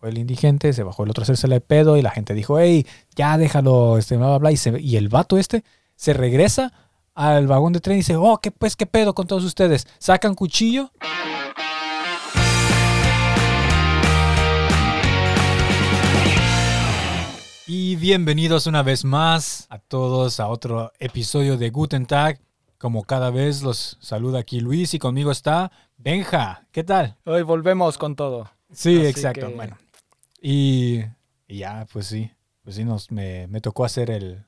bajó el indigente, se bajó el otro a hacerse de pedo y la gente dijo, hey, ya déjalo, este, bla, bla, bla. Y, se- y el vato este se regresa al vagón de tren y dice, oh, ¿qué, pues, qué pedo con todos ustedes? Sacan cuchillo. Y bienvenidos una vez más a todos a otro episodio de Guten Tag. Como cada vez los saluda aquí Luis y conmigo está Benja. ¿Qué tal? Hoy volvemos con todo. Sí, Así exacto. que- Bueno. Y, y ya, pues sí. Pues sí, nos, me, me tocó hacer el,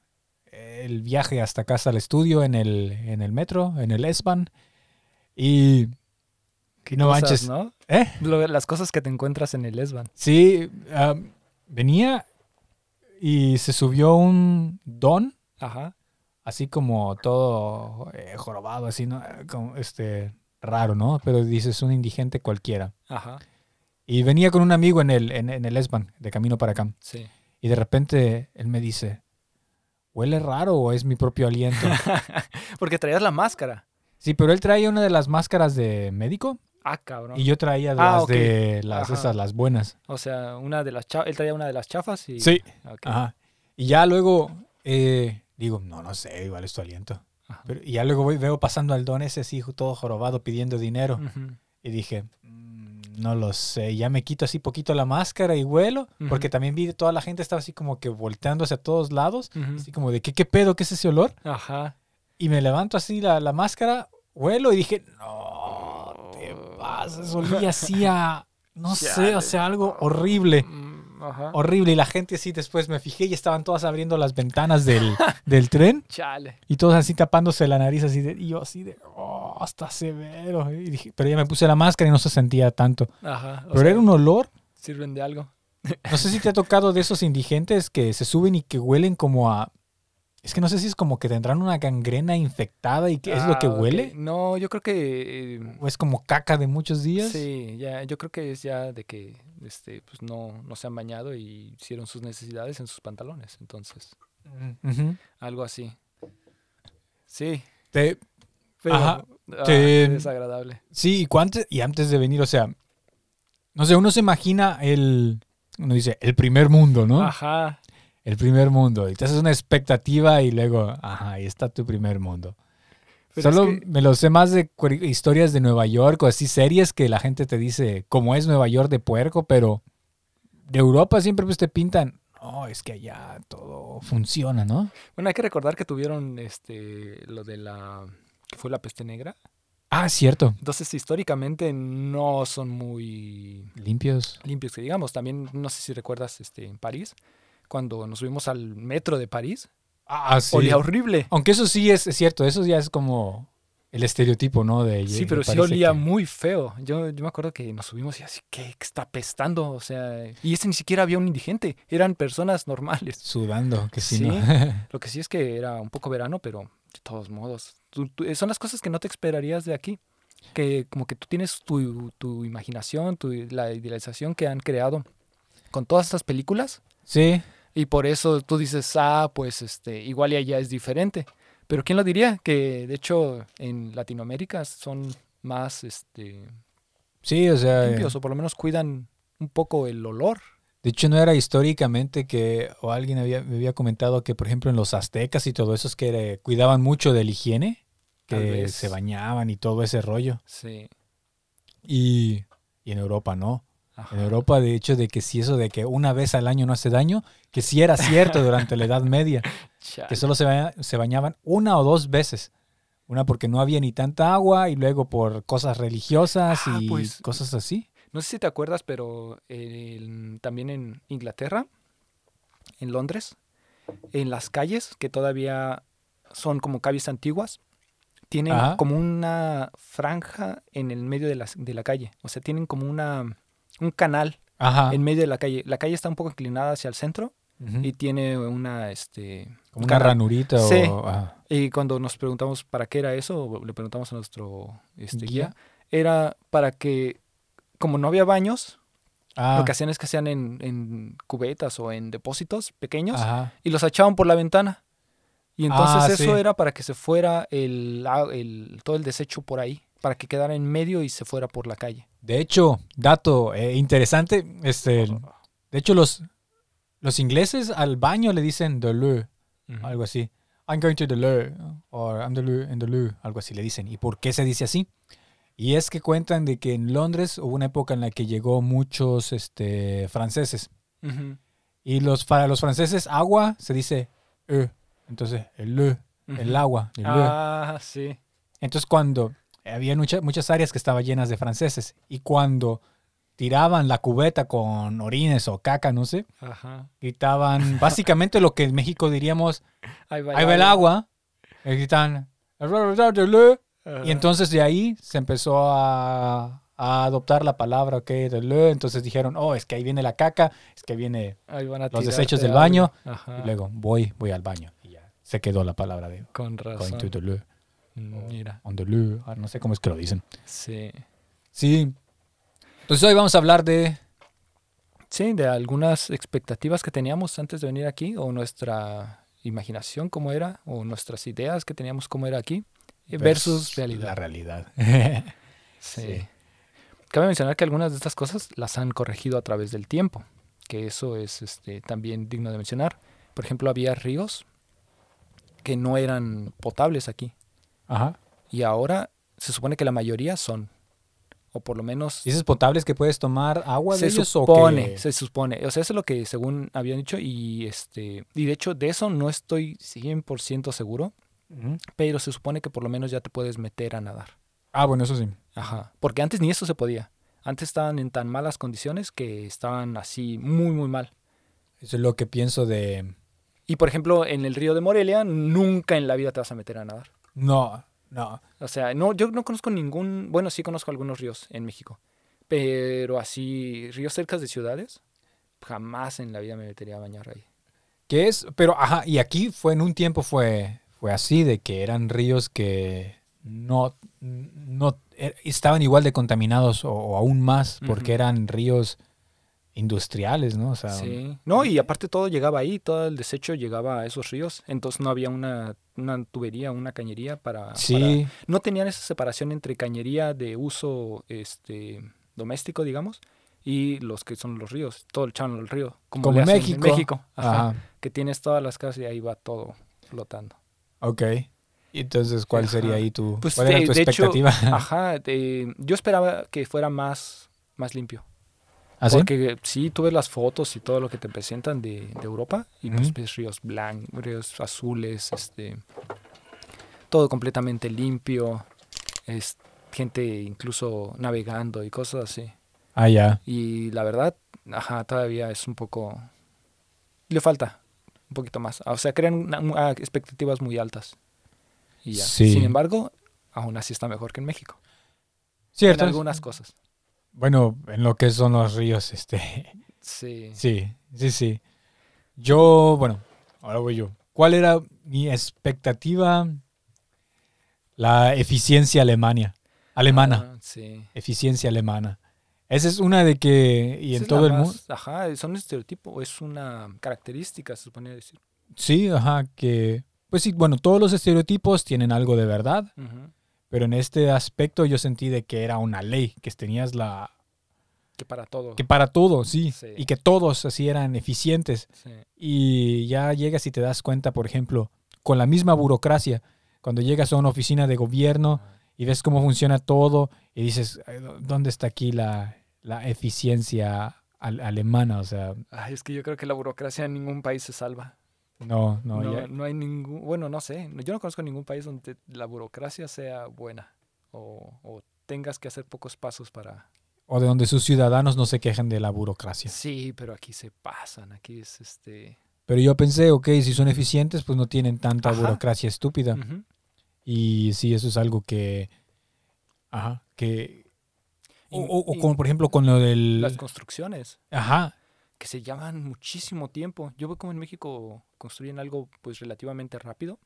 el viaje hasta casa al estudio en el, en el metro, en el S-Bahn. Y, y no Cosas, manches. ¿no? ¿Eh? Lo- las cosas que te encuentras en el Esban. Sí, venía y se subió un don, Ajá. así como todo eh, jorobado, así, ¿no? Como, este, raro, ¿no? Pero dices un indigente cualquiera. Ajá. Y venía con un amigo en el, en, en el S-Bahn, de camino para acá. Sí. Y de repente él me dice, ¿huele raro o es mi propio aliento? Porque traías la máscara. sí, pero él traía una de las máscaras de médico Ah, cabrón. y yo traía Ah, las de las Ajá. esas, las buenas. O sea, una de las él traía una de las chafas y. Sí. Ok. Ajá. Y ya luego eh, digo, no, no sé, igual es tu aliento. Pero, y ya luego voy- veo pasando al don ese así todo jorobado pidiendo dinero. Ujú. Y dije, "Mm, no lo sé. Ya me quito así poquito la máscara y vuelo. Porque también vi toda la gente estaba así como que volteando hacia todos lados. Así como de, ¿qué, qué pedo? ¿Qué es ese olor? Ajá. Y me levanto así la, la máscara, vuelo y dije, no, te pases. Olía así a, no sé, o sea, algo horrible. Mm, Ajá. Horrible. Y la gente así después me fijé y estaban todas abriendo las ventanas del, del tren. Chale. Y todos así tapándose la nariz así de, y yo así de, oh, está severo. Y dije, pero ya me puse la máscara y no se sentía tanto. Ajá. Pero sea, era un olor. Sirven de algo. No sé si te ha tocado de esos indigentes que se suben y que huelen como a... Es que no sé si es como que tendrán una gangrena infectada y que es lo que Ah, huele. No, yo creo que. eh, O es como caca de muchos días. Sí, ya, yo creo que es ya de que este, pues no, no se han bañado y hicieron sus necesidades en sus pantalones. Entonces, Ujú. algo así. Sí, Te- pero Ajá, ah, desagradable. sí, y, cuantes- y antes de venir, o sea, no sé, uno se imagina el... Uno dice, el primer mundo, ¿no? Ajá. El primer mundo. Y te haces una expectativa y luego, ajá, ahí está tu primer mundo. Pero es Solo que- me lo sé más de historias de Nueva York o así series que la gente te dice cómo es Nueva York de puerco, pero de Europa siempre pues te pintan, no, es que allá todo funciona, ¿no? Bueno, hay que recordar que tuvieron este lo de la que fue la peste negra. Ah, cierto. Entonces, históricamente no son muy Limpios. limpios, que digamos. También, no sé si recuerdas este, en París, cuando nos subimos al metro de París, Ah, sí. olía horrible. Aunque eso sí es, es cierto, eso ya es como el estereotipo, ¿no? De, Sí, pero sí olía que- muy feo. Yo, yo me acuerdo que nos subimos y así, ¿qué está pestando? O sea, y ese ni siquiera había un indigente, eran personas normales. Sudando, que sí, Sí. ¿no? Lo que sí es que era un poco verano, pero de todos modos, tú- tú- son las cosas que no te esperarías de aquí. Que como que tú tienes tu, tu imaginación, tu, la idealización que han creado con todas estas películas sí. y por eso tú dices, ah, pues este, igual y allá es diferente. Pero ¿quién lo diría? Que de hecho en Latinoamérica son más este, Sí, o sea... limpios o por lo menos cuidan un poco el olor. De hecho, no era históricamente que, o alguien había, me había comentado que, por ejemplo, en los aztecas y todo eso, es que eh, cuidaban mucho de la higiene, que se bañaban y todo ese rollo. Sí. Y, y en Europa, ¿no? ajá. En Europa, de hecho, de que si eso de que una vez al año no hace daño, que sí era cierto durante la Edad Media, que solo se, baña- se bañaban una o dos veces. Una porque no había ni tanta agua y luego por cosas religiosas Ah, y pues, cosas así. No sé si te acuerdas, pero en- también en Inglaterra, en Londres, en las calles, que todavía son como calles antiguas, tienen Ajá. como una franja en el medio de la, de la calle. O sea, tienen como una, un canal Ajá. en medio de la calle. La calle está un poco inclinada hacia el centro y tiene una, este... Como un una ranurita Sí. o... ajá. Y cuando nos preguntamos para qué era eso, le preguntamos a nuestro este, guía, era para que, como no había baños, Ah, lo que hacían es que hacían en, en cubetas o en depósitos pequeños ajá. y los echaban por la ventana. Y entonces Ah, eso sí. era para que se fuera el, a- el- todo el desecho por ahí, para que quedara en medio y se fuera por la calle. De hecho, dato eh, interesante, este, De hecho, los, los ingleses al baño le dicen the loo, algo así. I'm going to the loo, or I'm the loo, in the loo, algo así le dicen. ¿Y por qué se dice así? Y es que cuentan de que en Londres hubo una época en la que llegó muchos este, franceses. Y los, para los franceses, agua se dice e. Entonces, el el Ujú. agua, el loo. Ah, sí. Entonces, cuando había mucha- muchas áreas que estaban llenas de franceses y cuando tiraban la cubeta con orines o caca, no sé, Ajá. gritaban básicamente lo que en México diríamos, Ahí va, ahí va el agua, y gritaban, Ajá. y entonces de ahí se empezó a, a adoptar la palabra, ok, de le. entonces dijeron, oh, es que ahí viene la caca, es que viene, Ahí van a los desechos del baño, y luego voy, voy al baño, y ya se quedó la palabra de Con going razón. to the Mira, on the ah, no sé cómo es que lo dicen. sí. Sí. Entonces hoy vamos a hablar de Sí, de algunas expectativas que teníamos antes de venir aquí, o nuestra imaginación cómo era, o nuestras ideas que teníamos cómo era aquí, versus La realidad. realidad. Sí. sí. Cabe mencionar que algunas de estas cosas las han corregido a través del tiempo, que eso es este, también digno de mencionar. Por ejemplo, había ríos que no eran potables aquí, Ajá. y ahora se supone que la mayoría son, o por lo menos ¿Dices potables que puedes tomar agua de se ellos supone, o que... se supone. O sea, eso es lo que según habían dicho y este y de hecho de eso no estoy 100% seguro, Pero se supone que por lo menos ya te puedes meter a nadar. Ah, bueno, eso sí. Ajá, porque antes ni eso se podía. Antes estaban en tan malas condiciones que estaban así muy muy mal. Eso es lo que pienso de... Y por ejemplo, en el río de Morelia nunca en la vida te vas a meter a nadar. No, no. O sea, no yo no conozco ningún, bueno, sí conozco algunos ríos en México, pero así ríos cerca de ciudades jamás en la vida me metería a bañar ahí. ¿Qué es? Pero, ajá, y aquí fue en un tiempo fue, fue así, de que eran ríos que no, no eh, estaban igual de contaminados o, o aún más, porque eran ríos industriales, ¿no? O sea, Sí. No, y aparte todo llegaba ahí, todo el desecho llegaba a esos ríos. Entonces no había una, una tubería, una cañería para, sí, para- No tenían esa separación entre cañería de uso este doméstico, digamos, y los que son los ríos. Todo el echaban al río. Como, México. En México. Ajá, ajá, Que tienes todas las casas y ahí va todo flotando. Ok. Entonces, ¿cuál sería Ajá. ahí tu, Pues, cuál era de- tu hecho, expectativa? Ajá. yo esperaba que fuera más, más limpio. ¿Así? Porque sí, tú ves las fotos y todo lo que te presentan de, de Europa y pues Ujú. ves ríos blancos, ríos azules, este, todo completamente limpio, es gente incluso navegando y cosas así. Ah, ya. Y la verdad, ajá, todavía es un poco, le falta un poquito más. O sea, crean una- una- expectativas muy altas. Y ya. Sí. Sin embargo, aún así está mejor que en México. Cierto. En algunas cosas. Bueno, en lo que son los ríos, este, Sí. Sí, sí, sí. Yo, bueno, ahora voy yo. ¿Cuál era mi expectativa? La eficiencia alemania. Alemana. Ah, sí. Eficiencia alemana. Esa es una de que, y Esa en todo el mundo. Ajá, son estereotipos, es una característica, se supone decir. Sí, ajá, que, pues sí, bueno, todos los estereotipos tienen algo de verdad, pero en este aspecto yo sentí de que era una ley, que tenías la, Que para todo. que para todo, sí, Sí. y que todos así eran eficientes. Sí. Y ya llegas y te das cuenta, por ejemplo, con la misma burocracia, cuando llegas a una oficina de gobierno y ves cómo funciona todo y dices, "Ay, ¿dó- ¿dónde está aquí la, la eficiencia al- alemana? O sea, Ay, es que yo creo que la burocracia en ningún país se salva. no, no, No, ya- no hay ningún, bueno, no sé, yo no conozco ningún país donde la burocracia sea buena o, o tengas que hacer pocos pasos para... o de donde sus ciudadanos no se quejen de la burocracia. Sí, pero aquí se pasan, aquí es este... Pero yo pensé, ok, si son eficientes, pues no tienen tanta Ajá. burocracia estúpida. Y sí, eso es algo que, ajá, que... O, o- como por ejemplo con lo del... Las construcciones. Ajá, que se llevan muchísimo tiempo. Yo veo como en México construyen algo pues relativamente rápido.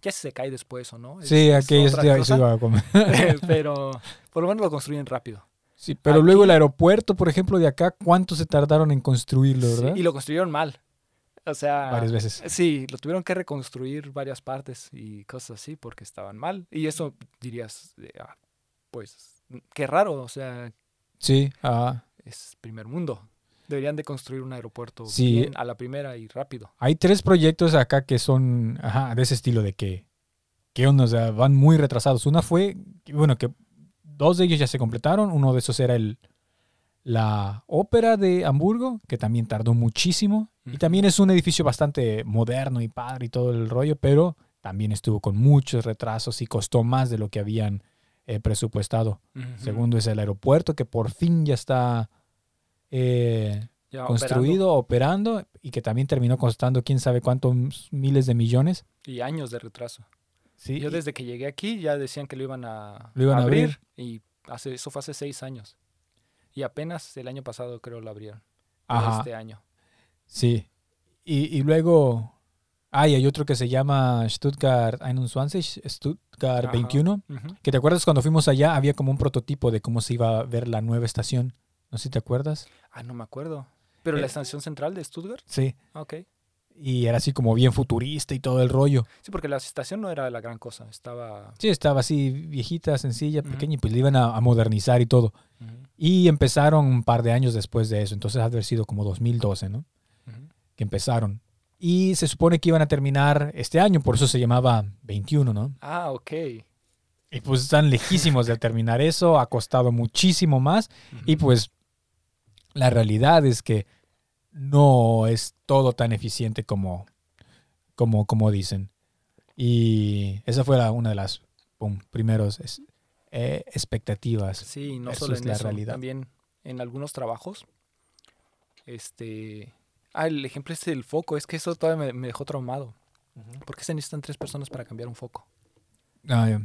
Ya si se cae después o no. es- sí, es aquí otra cosa, iba a comer. pero por lo menos lo construyen rápido. Sí, pero luego el aeropuerto, por ejemplo, de acá, ¿cuánto se tardaron en construirlo, Sí, verdad? y lo construyeron mal. O sea, Varias veces. sí, lo tuvieron que reconstruir varias partes y cosas así porque estaban mal. Y eso dirías, ah, pues, qué raro, o sea, Sí, ajá. es primer mundo. Deberían de construir un aeropuerto Sí. bien a la primera y rápido. Hay tres proyectos acá que son ajá, de ese estilo de que, que onda, o sea, van muy retrasados. Una fue, bueno, que dos de ellos ya se completaron. Uno de esos era el la ópera de Hamburgo, que también tardó muchísimo. Y también es un edificio bastante moderno y padre y todo el rollo, pero también estuvo con muchos retrasos y costó más de lo que habían eh, presupuestado. Segundo es el aeropuerto, que por fin ya está eh, Ya construido, operando, y que también terminó costando quién sabe cuántos miles de millones. Y años de retraso. Sí, Yo y- desde que llegué aquí ya decían que lo iban a, Lo iban a abrir. Y hace, eso fue hace seis años. Y apenas el año pasado creo lo abrieron. Ajá, Este año. sí. Y, y luego, ah, y hay otro que se llama Stuttgart 21, Stuttgart Ajá. 21, Ujú. que te acuerdas cuando fuimos allá había como un prototipo de cómo se iba a ver la nueva estación. No sé si te acuerdas. Ah, no me acuerdo. Pero Eh, la estación central de Stuttgart. Sí. Ah, Ok. Y era así como bien futurista y todo el rollo. Sí, porque la estación no era la gran cosa. Estaba. Sí, estaba así viejita, sencilla, pequeña, y pues le iban a, a modernizar y todo. Y empezaron un par de años después de eso, entonces ha de haber sido como 2012, ¿no? Que empezaron. Y se supone que iban a terminar este año, por eso se llamaba 21, ¿no? Ah, ok. Y pues están lejísimos de terminar eso, ha costado muchísimo más y pues la realidad es que no es todo tan eficiente como, como, como dicen. Y esa fue la- una de las pum, primeros es- eh, expectativas. Sí, no solo en la eso, realidad. también en algunos trabajos. Este. Ah, el ejemplo es el foco. Es que eso todavía me, me dejó traumado. ¿Por qué se necesitan tres personas para cambiar un foco? Ah,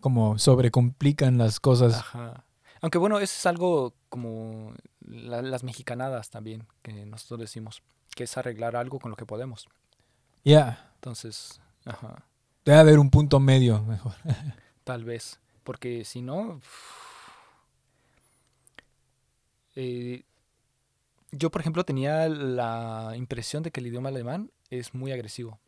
como sobrecomplican las cosas. Ajá. Aunque bueno, eso es algo como la- las mexicanadas también, que nosotros decimos, que es arreglar algo con lo que podemos. Ya, Entonces, ajá, debe haber un punto medio mejor. tal vez. Porque si no... eh, yo, por ejemplo, tenía la impresión de que el idioma alemán es muy agresivo.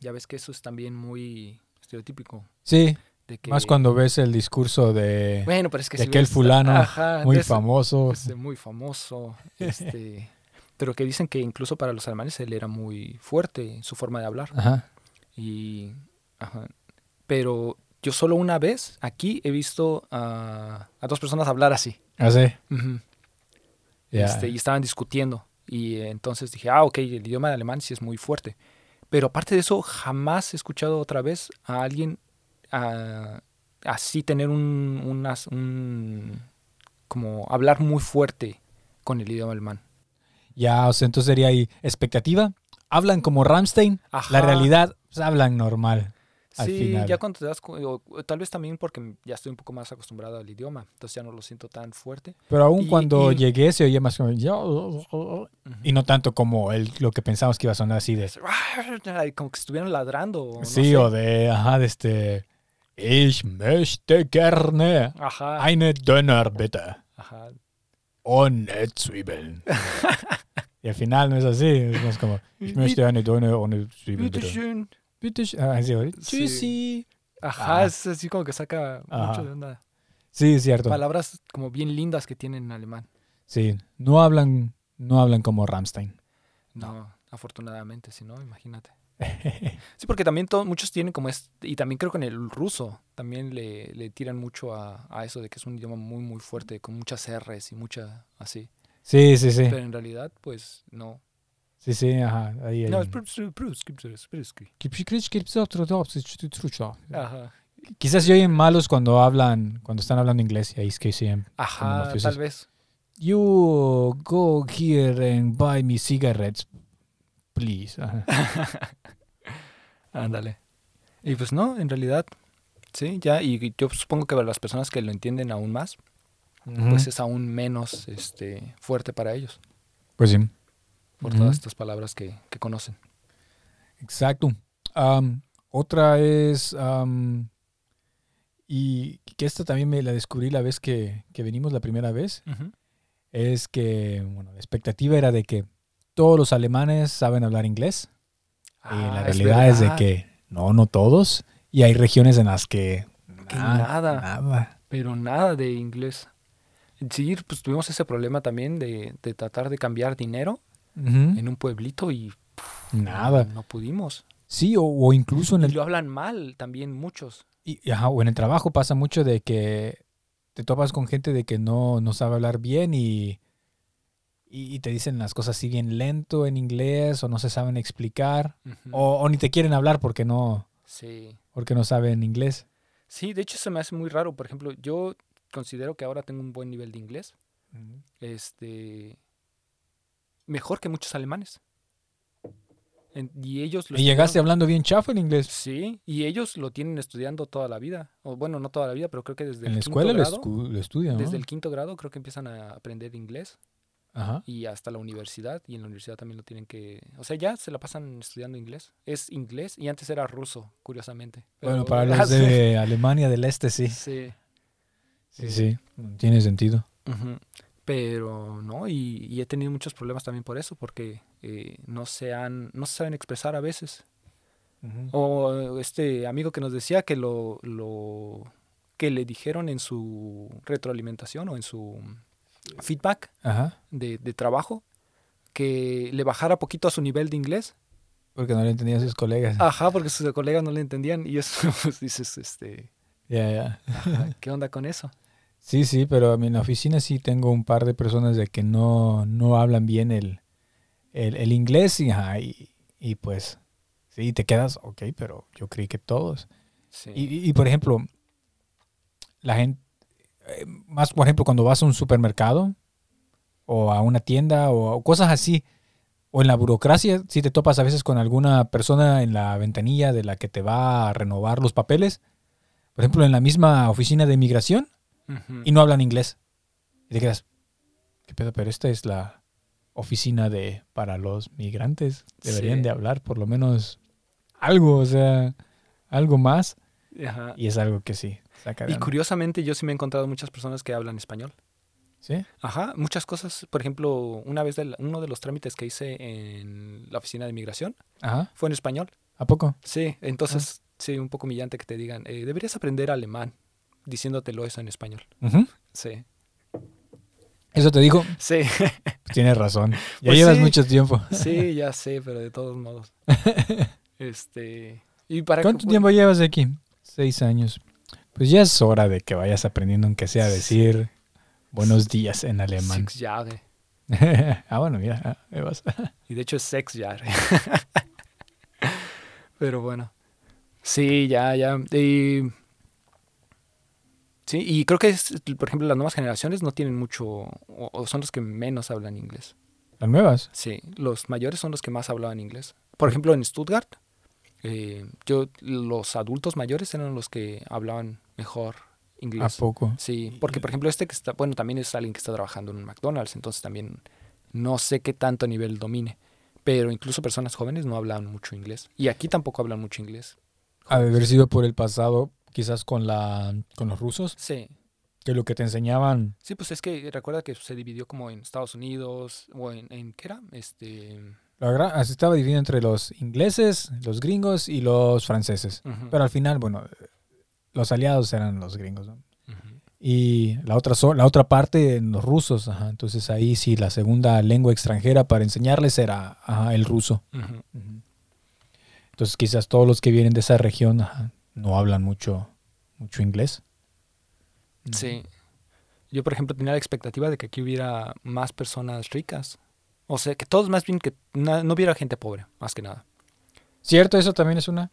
Ya ves que eso es también muy estereotípico. Sí, De que, más cuando ves el discurso de, Bueno, pero es que de si aquel ves- fulano ajá, muy famoso. Este, muy famoso. Este, pero que dicen que incluso para los alemanes él era muy fuerte en su forma de hablar. Ajá. Y, ajá. Pero yo solo una vez aquí he visto a, a dos personas hablar así. Así. Ujú. Este, y estaban discutiendo. Y entonces dije, ah, ok, el idioma de alemán sí es muy fuerte. Pero aparte de eso, jamás he escuchado otra vez a alguien así tener un, unas- un- como hablar muy fuerte con el idioma alemán. Ya, o sea, entonces sería ahí expectativa. Hablan como Ramstein. La realidad, pues, hablan normal. Al Sí, final. ya cuando te das o- o tal vez también porque ya estoy un poco más acostumbrado al idioma, entonces ya no lo siento tan fuerte. Pero aún Y- cuando y- llegué se oía más como... "Yo", Ujú. Y no tanto como el, lo que pensamos que iba a sonar así de... Como que estuvieran ladrando. no sí, sé. o de... Ajá, de este... Ich möchte gerne Ajá. eine Döner, bitte. Ajá. Ohne Zwiebeln. y al final no es así. Es más como... Ich möchte eine Döner ohne Zwiebeln, bitte. Bitteschön. Bitte. sch- Ah, sí. Sí. Ajá, Ah. es así como que saca Ajá. mucho de onda. Sí, es cierto. Palabras como bien lindas que tienen en alemán. Sí, no hablan, no hablan como Ramstein. No, afortunadamente, si no, imagínate. Sí, porque también to- muchos tienen como es, y también creo que en el ruso también le, le tiran mucho a, a eso de que es un idioma muy, muy fuerte, con muchas R's y mucha así. Sí, sí, sí. Pero en realidad, pues no. Sí, sí, ajá. Ahí, No, ahí. es Prus- Prus- Prus- Pruski. Ajá. Quizás se oyen malos cuando hablan, cuando están hablando inglés y ahí es que sí. Ajá, mafiosos. tal vez. You go here and buy me cigarettes, please. Ajá. Ándale. Y pues no, en realidad, sí, ya. Y yo supongo que para las personas que lo entienden aún más, pues Ujú. es aún menos este, fuerte para ellos, Pues sí. Por todas estas palabras que, que conocen. Exacto. Am, otra es, am, y que esta también me la descubrí la vez que, que venimos la primera vez, es que, bueno, la expectativa era de que todos los alemanes saben hablar inglés. y la Ah, realidad es, de que no, no todos. Y hay regiones en las que, nada. nada. Pero nada de inglés. Sí, pues tuvimos ese problema también de, de tratar de cambiar dinero En un pueblito y Nada. no pudimos. Sí, o, o incluso en Y el, lo hablan mal también muchos. y- y ajá, o en el trabajo pasa mucho de que te topas con gente de que no, no sabe hablar bien y, y, y te dicen las cosas así bien lento en inglés o no se saben explicar o, o ni te quieren hablar porque no, Sí. porque no saben inglés. Sí, de hecho se me hace muy raro. Por ejemplo, yo considero que ahora tengo un buen nivel de inglés. Este. Mejor que muchos alemanes. En- y ellos lo Y llegaste hablando bien chafa en inglés. Sí, y ellos lo tienen estudiando toda la vida. O bueno, no toda la vida, pero creo que desde En el la quinto escuela lo, grado. escu- lo estudian, ¿no? Desde el quinto grado creo que empiezan a aprender inglés Ajá. y hasta la universidad y en la universidad también lo tienen que, o sea, ya se la pasan estudiando inglés. Es inglés y antes era ruso, curiosamente. Bueno, para los de Alemania del Este sí. Sí. Sí, sí. Tiene sentido. Ujú. Pero no, y, y he tenido muchos problemas también por eso, porque eh, no se han, no se saben expresar a veces. O este amigo que nos decía que lo, lo que le dijeron en su retroalimentación o en su feedback Ajá. de, de trabajo, que le bajara poquito a su nivel de inglés. Porque no le entendían sus colegas. Ajá, porque sus colegas no le entendían. Y eso, pues dices, este, Ya, ya. ¿qué onda con eso? Sí, sí, pero a mí en la oficina sí tengo un par de personas de que no, no hablan bien el, el, el inglés y, ajá, y, y pues sí, te quedas, ok, pero yo creí que todos. Sí. Y, y- por ejemplo, la gente, eh, más por ejemplo cuando vas a un supermercado o a una tienda o, o cosas así, o en la burocracia, si te topas a veces con alguna persona en la ventanilla de la que te va a renovar los papeles, por ejemplo en la misma oficina de y no hablan inglés. Y te quedas, ¿qué pedo? Pero esta es la oficina de para los migrantes. Deberían Sí. de hablar por lo menos algo, o sea, algo más. Ajá. Y es algo que sí, saca Y curiosamente yo sí me he encontrado muchas personas que hablan español. ¿Sí? Ajá, muchas cosas. Por ejemplo, una vez del- uno de los trámites que hice en la oficina de inmigración Ajá. fue en español. ¿A poco? Sí, entonces sí, un poco humillante que te digan, eh, deberías aprender alemán, diciéndotelo eso en español. Sí, Eso te digo, sí, tienes razón. Ya Pues llevas sí. mucho tiempo. sí, ya sé, pero de todos modos. Este, y para que- ¿Cuánto tiempo llevas aquí? Seis años. Pues ya es hora de que vayas aprendiendo aunque sea a decir buenos días en alemán. Six Jahre. ah, bueno, mira, ah, vas. Y de hecho es sex Jahre. Pero bueno. Sí, ya, ya. Y, sí, y creo que, es, por ejemplo, las nuevas generaciones no tienen mucho, o, o son los que menos hablan inglés. Las nuevas. Sí, los mayores son los que más hablaban inglés. Por ejemplo, en Stuttgart, eh, yo, los adultos mayores eran los que hablaban mejor ¿A inglés. poco? Sí, porque por ejemplo este que está, bueno, también es alguien que está trabajando en un McDonald's, entonces también no sé qué tanto nivel domine. Pero incluso personas jóvenes no hablan mucho inglés. Y aquí tampoco hablan mucho inglés. Haber sido por el pasado, quizás con la con los rusos, Sí, que lo que te enseñaban. sí, pues es que recuerda que se dividió como en Estados Unidos, o en, en ¿qué era? Este... La verdad, así estaba dividido entre los ingleses, los gringos y los franceses. ujú, Pero al final, bueno, los aliados eran los gringos. ¿no? ujú. Y la otra, la otra parte, los rusos. Ajá. Entonces ahí sí, la segunda lengua extranjera para enseñarles era ajá, el ruso. Ujú. Ujú. Entonces quizás todos los que vienen de esa región ajá, no hablan mucho, mucho inglés. Sí. Yo, por ejemplo, tenía la expectativa de que aquí hubiera más personas ricas. O sea, que todos más bien que na- no hubiera gente pobre, más que nada. Cierto, eso también es una.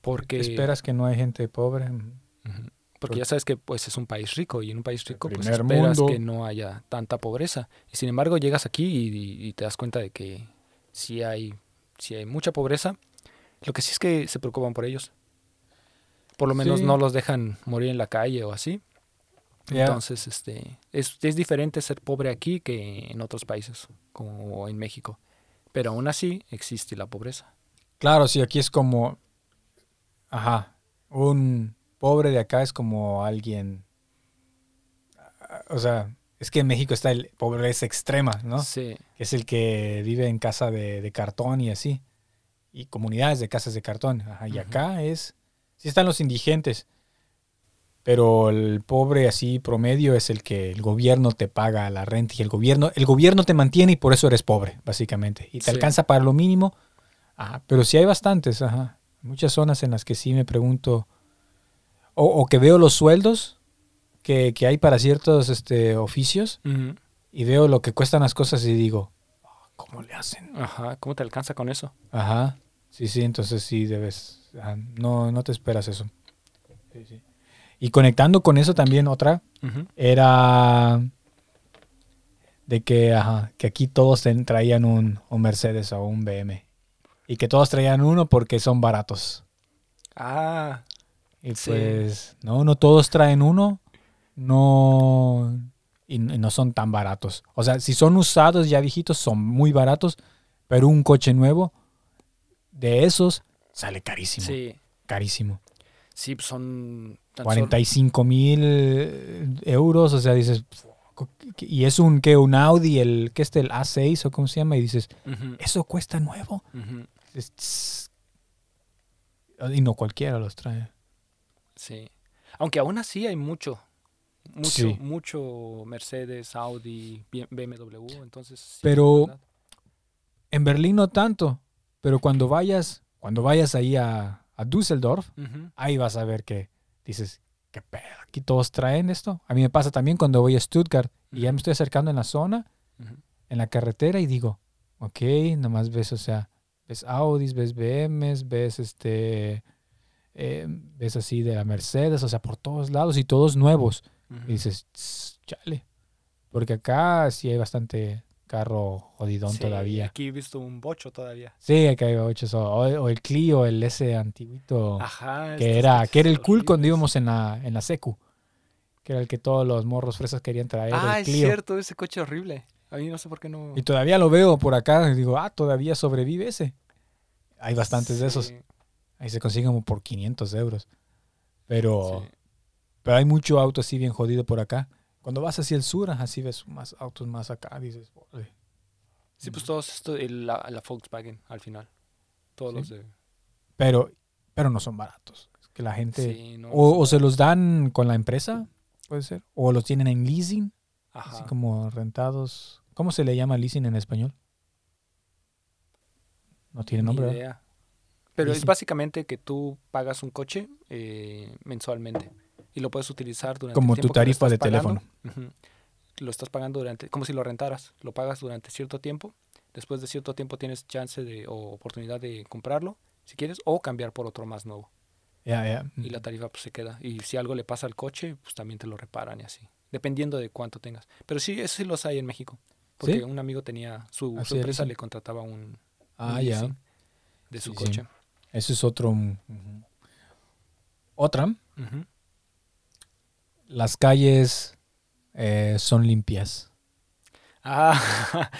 Porque, Esperas que no hay gente pobre. Ujú. porque ya sabes que pues es un país rico y en un país rico pues esperas mundo. que no haya tanta pobreza. Y sin embargo llegas aquí y, y te das cuenta de que sí hay, sí hay mucha pobreza. Lo que sí es que se preocupan por ellos. Por lo menos Sí. no los dejan morir en la calle o así. Entonces, este, es, es diferente ser pobre aquí que en otros países, como en México. Pero aún así existe la pobreza. Claro, sí, aquí es como. Ajá. Un pobre de acá es como alguien. O sea, es que en México está el pobreza extrema, ¿no? Sí, Que es el que vive en casa de, de cartón y así. Y comunidades de casas de cartón. Ajá. Y acá es. Sí están los indigentes. Pero el pobre así promedio es el que el gobierno te paga la renta y el gobierno, el gobierno te mantiene y por eso eres pobre, básicamente. Y te Sí. alcanza para lo mínimo. Ajá, pero sí hay bastantes, ajá. Muchas zonas en las que sí me pregunto, o, o que veo los sueldos que, que hay para ciertos este, oficios y veo lo que cuestan las cosas y digo, "Ah, ¿cómo le hacen? Ajá, ¿cómo te alcanza con eso? Ajá, sí, sí, entonces sí debes, ah, no, no te esperas eso. Sí, sí. Y conectando con eso también otra, era de que, ajá, que aquí todos traían un, un Mercedes o un BM. Y que todos traían uno porque son baratos. Ah, Y Sí. pues, no, no todos traen uno. No. Y, no son tan baratos. O sea, si son usados ya viejitos, son muy baratos. Pero un coche nuevo de esos sale carísimo. sí. Carísimo. Sí, pues son... tan 45 mil euros. O sea, dices. Y es un que un Audi, el que este, el A6 o cómo se llama, y dices, ¿eso cuesta nuevo? Es-. Y no cualquiera los trae. Sí. Aunque aún así hay mucho. Mucho, Sí. mucho Mercedes, Audi, BMW, entonces... sí, Pero-. En Berlín no tanto, pero cuando vayas, cuando vayas ahí a, a Düsseldorf, Ujú, ahí vas a ver que dices, ¿qué pedo? ¿Aquí todos traen esto? A mí me pasa también cuando voy a Stuttgart y ya me estoy acercando en la zona, en la carretera y digo, ok, nomás ves, o sea, ves Audis, ves BMs, ves este, eh, ves así de la Mercedes, o sea, por todos lados y todos nuevos. Y dices, "Tss, chale. Porque acá sí hay bastante carro jodidón Sí, todavía. Aquí he visto un bocho todavía. Sí, acá hay ocho. O, o el Clio, el ese antiguito. Ajá. que estos era, que era el cool cuando íbamos en la, en la secu. Que era el que todos los morros fresas querían traer. Ah, el es cierto, ese coche horrible. A mí no sé por qué no... Y todavía lo veo por acá y digo, ah, todavía sobrevive ese. Hay bastantes de esos. Ahí se consiguen por 500 euros. Pero, sí. Pero hay mucho auto así bien jodido por acá. Cuando vas hacia el sur, así ves más autos más acá. Dices. Sí, pues todos esto, el- la, la Volkswagen al final. Todos Sí. los de... pero, pero no son baratos. Es que la gente... Sí, no, o, se los dan con la empresa, puede ser. O los tienen en leasing, Ajá. así como rentados. ¿Cómo se le llama leasing en español? No tiene nombre. Pero es básicamente que tú pagas un coche eh, mensualmente y lo puedes utilizar durante Como el tu tarifa de pagando. teléfono. Lo estás pagando durante, como si lo rentaras, lo pagas durante cierto tiempo. Después de cierto tiempo tienes chance de o oportunidad de comprarlo, si quieres, o cambiar por otro más nuevo. Ya, ya. Y la tarifa pues se queda. Y si algo le pasa al coche, pues también te lo reparan y así. Dependiendo de cuánto tengas. Pero sí, eso sí los hay en México. Porque ¿Sí? un amigo tenía, su, empresa le contrataba un, Ah, un ya. leasing de su Sí, sí. coche. Eso es otro. ujú. Otra, Ujú. Las calles eh, son limpias. Ah,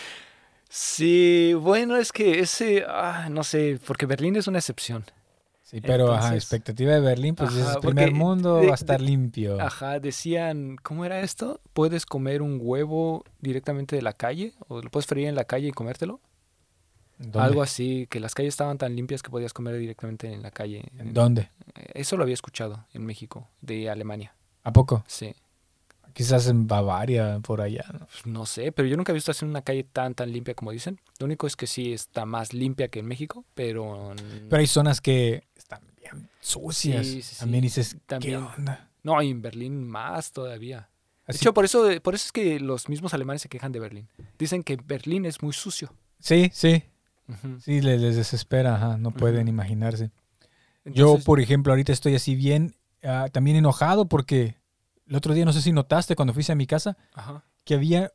sí, bueno, es que ese, ah, no sé, porque Berlín es una excepción. Sí, pero ajá, Entonces- expectativa de Berlín, pues Ajá, es primer porque mundo, de- va a estar de- limpio. Ajá, decían, ¿cómo era esto? ¿Puedes comer un huevo directamente de la calle? ¿O lo puedes freír en la calle y comértelo? ¿Dónde? Algo así, que las calles estaban tan limpias que podías comer directamente en la calle. ¿En ¿Dónde? Eso lo había escuchado en México, de Alemania. ¿A poco? Sí. Quizás en Bavaria, por allá. ¿no? Pues no sé, pero yo nunca he visto así una calle tan, tan limpia como dicen. Lo único es que sí está más limpia que en México, pero... Pero hay zonas que están bien sucias. Sí, sí, sí. También dices, También. ¿qué onda? No, y en Berlín más todavía. De hecho, por eso, por eso es que los mismos alemanes se quejan de Berlín. Dicen que Berlín es muy sucio. sí, sí, sí, les, les desespera, ajá, no pueden imaginarse. Yo, por ejemplo, ahorita estoy así bien, ah, también enojado porque el otro día, no sé si notaste cuando fuiste a mi casa, Ajá. que había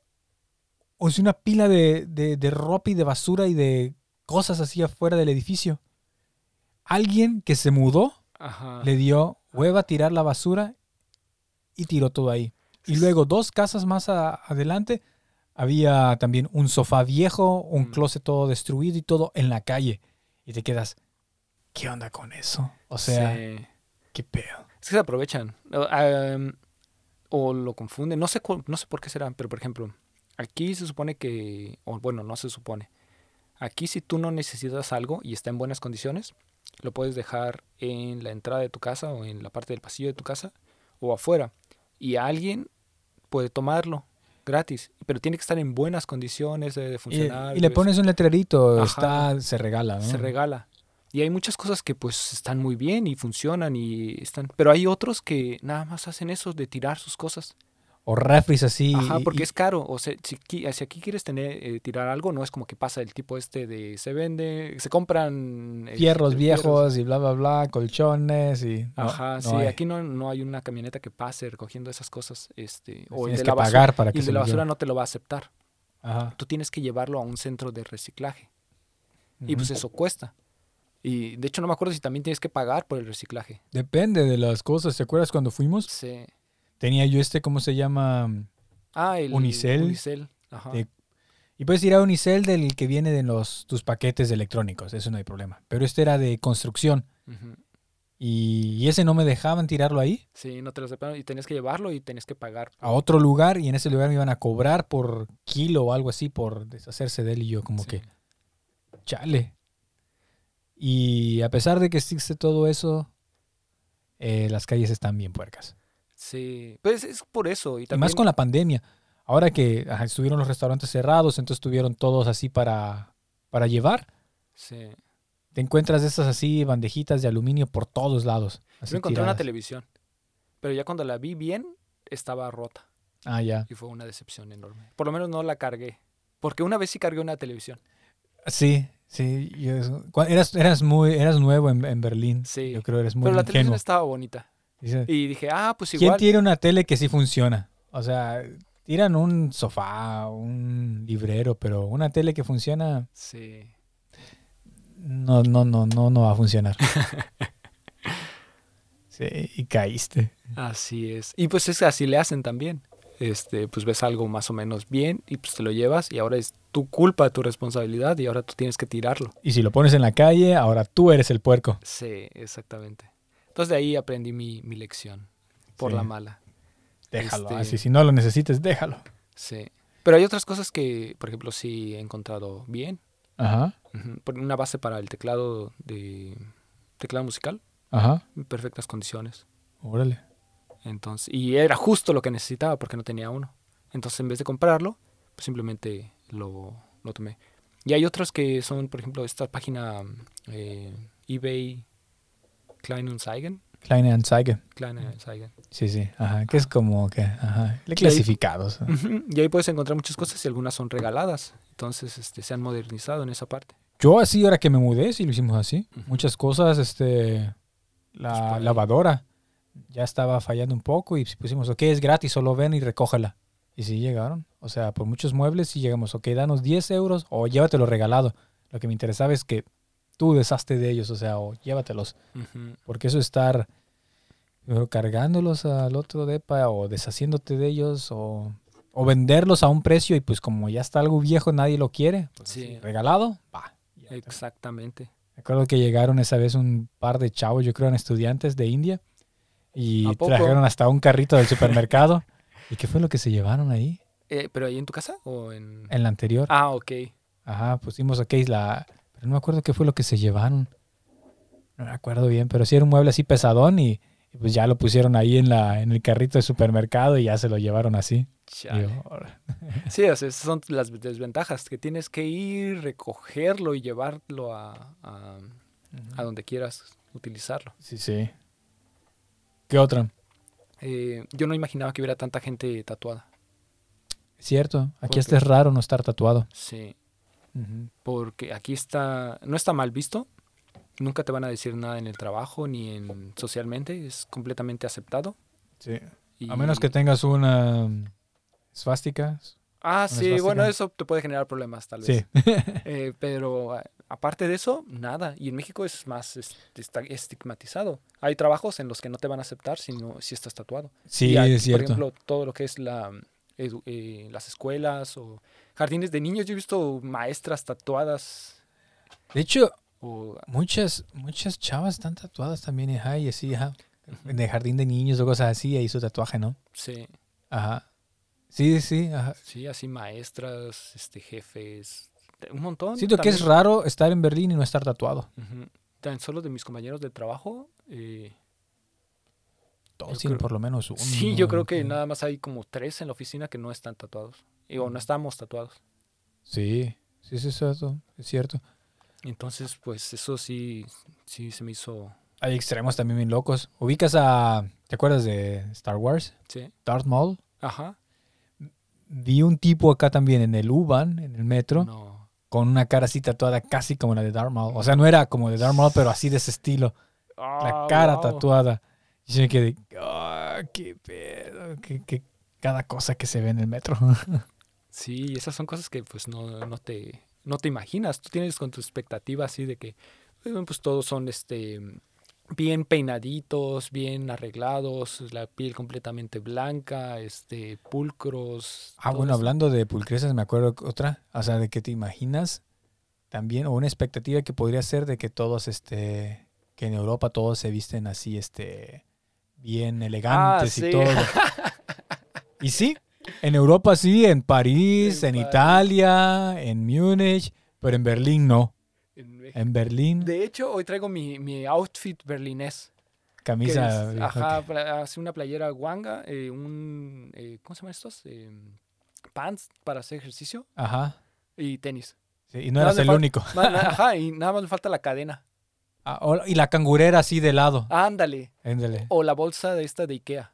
o sea, una pila de, de, de ropa y de basura y de cosas así afuera del edificio. Alguien que se mudó Ajá. le dio hueva a tirar la basura y tiró todo ahí. Y luego dos casas más a- adelante había también un sofá viejo, un Mm. closet todo destruido y todo en la calle. Y te quedas, ¿qué onda con eso? O sea, Sí. Qué pedo. Es que se aprovechan. O, lo confunden. No sé, no sé por qué será, pero por ejemplo, aquí se supone que, o bueno, no se supone. Aquí si tú no necesitas algo y está en buenas condiciones, lo puedes dejar en la entrada de tu casa o en la parte del pasillo de tu casa o afuera y alguien puede tomarlo gratis, pero tiene que estar en buenas condiciones de, funcionar. y le pones un letrerito, está, se regala, ¿no? se regala. Y hay muchas cosas que pues están muy bien y funcionan y están, pero hay otros que nada más hacen eso de tirar sus cosas. O refris así. Ajá, y- porque y- es caro. O sea, si, si aquí quieres tener eh, tirar algo, no es como que pasa el tipo este de se vende, se compran eh, fierros fierros. viejos y bla, bla, bla, colchones y... Ajá, no sí, aquí no, no hay una camioneta que pase recogiendo esas cosas. Este, o el Tienes de que la basura, pagar para y que el se de la basura no te lo va a aceptar. Ajá. Tú tienes que llevarlo a un centro de reciclaje. Y pues eso cuesta. Y de hecho no me acuerdo si también tienes que pagar por el reciclaje. Depende de las cosas. ¿Te acuerdas cuando fuimos? Sí. Tenía yo este, ¿cómo se llama? Ah, el Unicel. Unicel. Ajá. De- Y puedes ir a Unicel del que viene de los, tus paquetes electrónicos, eso no hay problema. Pero este era de construcción Ujú. y, y ese no me dejaban tirarlo ahí, Sí, no te lo aceptaron y tenías que llevarlo y tenías que pagar. a otro lugar y en ese lugar me iban a cobrar por kilo o algo así por deshacerse de él y yo como Sí. que, chale. Y a pesar de que existe todo eso, eh, las calles están bien puercas. Sí, pues es por eso. Y más con la pandemia. Ahora que ajá, estuvieron los restaurantes cerrados, entonces estuvieron todos así para, para llevar. Sí. Te encuentras de esas así bandejitas de aluminio por todos lados. Yo encontré una televisión. Pero ya cuando la vi bien, estaba rota. Ah, ya. Y fue una decepción enorme. Por lo menos no la cargué. Porque una vez sí cargué una televisión. Sí, sí. yo- eras, eras, muy, eras nuevo en, en Berlín. Sí. Yo creo eres muy Pero la televisión ingenuo. estaba bonita. Y dije, ah, pues ¿Quién igual. tiene una tele que sí funciona? O sea, tiran un sofá, un librero, pero una tele que funciona, Sí. no, no, no, no, no va a funcionar. sí, y caíste. Así es. Y pues es que así le hacen también. Este, pues ves algo más o menos bien y pues te lo llevas y ahora es tu culpa, tu responsabilidad y ahora tú tienes que tirarlo. Y si lo pones en la calle, ahora tú eres el puerco. Sí, exactamente. Entonces de ahí aprendí mi, mi lección. Por Sí. la mala. Déjalo. Este- Así, si no lo necesites, déjalo. Sí. Pero hay otras cosas que, por ejemplo, sí he encontrado bien. Ajá, Una base para el teclado de teclado musical, ajá. en perfectas condiciones. Órale. Entonces, y era justo lo que necesitaba porque no tenía uno. Entonces, en vez de comprarlo, pues simplemente lo, lo tomé. Y hay otros que son, por ejemplo, esta página eh, eBay Kleinanzeigen. Kleine Anzeige. Kleinanzeigen. Sí, sí. Ajá. Que es como que, ajá. ahí- Clasificados. Ujú. Y ahí puedes encontrar muchas cosas y algunas son regaladas. Entonces, este, se han modernizado en esa parte. Yo así, ahora que me mudé, sí lo hicimos así. Ujú. Muchas cosas, este, Pues la ahí. lavadora ya estaba fallando un poco y pusimos, ok, es gratis, solo ven y recógela. Y sí llegaron. O sea, por muchos muebles sí llegamos, ok, danos 10 euros o llévatelo regalado. Lo que me interesaba es que tú deshazte de ellos, o sea, o llévatelos. Porque eso estar cargándolos al otro depa o deshaciéndote de ellos o, o venderlos a un precio y pues como ya está algo viejo, nadie lo quiere. pues, Sí. así, regalado, va. Exactamente. me acuerdo que llegaron esa vez un par de chavos, yo creo eran estudiantes de India, y ¿A trajeron hasta un carrito del supermercado. ¿Y qué fue lo que se llevaron ahí? Eh, ¿Pero ahí en tu casa o en...? En la anterior. Ah, ok. Ajá, pusimos ok, la... Pero no me acuerdo qué fue lo que se llevaron. No me acuerdo bien, pero sí era un mueble así pesadón y, y pues ya lo pusieron ahí en, la, en el carrito del supermercado y ya se lo llevaron así. Yo. Sí, o sea, esas son las desventajas, que tienes que ir, recogerlo y llevarlo a, a, a donde quieras utilizarlo. Sí, sí. ¿Qué otra? Eh, yo no imaginaba que hubiera tanta gente tatuada. Cierto, aquí hasta es raro no estar tatuado. Sí, porque aquí está, no está mal visto. Nunca te van a decir nada en el trabajo ni en socialmente, es completamente aceptado. Sí. y- A menos que tengas una um, esvástica. Ah, sí, bueno, eso te puede generar problemas tal vez. Sí. Eh, pero a- aparte de eso, nada. Y en México es más estigmatizado. Hay trabajos en los que no te van a aceptar si, no, si estás tatuado. Sí, Y es cierto. Por ejemplo, todo lo que es la, edu- eh, las escuelas o jardines de niños. Yo he visto maestras tatuadas. de hecho, O, muchas, muchas chavas están tatuadas también, ajá, y así, ajá. En el jardín de niños o cosas así, ahí su tatuaje, ¿no? sí, Ajá. Sí, sí, ajá. sí, así maestras, este, jefes, un montón. Siento que es raro estar en Berlín y no estar tatuado. Tan solo de mis compañeros de trabajo, eh, todos tienen por lo menos uno. Sí, yo creo que nada más hay como tres en la oficina que no están tatuados. Y, o no estamos tatuados. Sí, sí, sí, es cierto. Es cierto. Entonces, pues eso sí, sí se me hizo. Hay extremos también bien locos. Ubicas a. ¿Te acuerdas de Star Wars? Sí. Darth Maul. Ajá. Vi un tipo acá también en el U-Bahn, en el metro, No. Con una cara así tatuada casi como la de Darth Maul. O sea, no era como de Darth Maul, pero así de ese estilo. La Ah, cara wow. tatuada. Y yo me quedé, "Ah, qué pedo, qué, qué- cada cosa que se ve en el metro. Sí, esas son cosas que pues no, no te no te imaginas. Tú tienes con tu expectativa así de que pues todos son este bien peinaditos, bien arreglados, la piel completamente blanca, este pulcros. Ah, bueno, eso. hablando de pulcresas, me acuerdo otra, o sea, de que te imaginas también, o una expectativa que podría ser de que todos, este, que en Europa todos se visten así, este, bien elegantes sí. y todo. y sí, en Europa sí, en París, en, En París. Italia, en Múnich, pero en Berlín no. En Berlín, De hecho, hoy traigo mi, mi outfit berlinés. camisa. es, ajá, hace una playera guanga, eh, un eh, ¿cómo se llaman estos? Eh, pants para hacer ejercicio Ajá. y tenis. Sí, y no Nada eras el único. Ajá, y nada más me falta la cadena. Ah, o- y la cangurera así de lado. Ándale. Ándale. O la bolsa de esta de Ikea.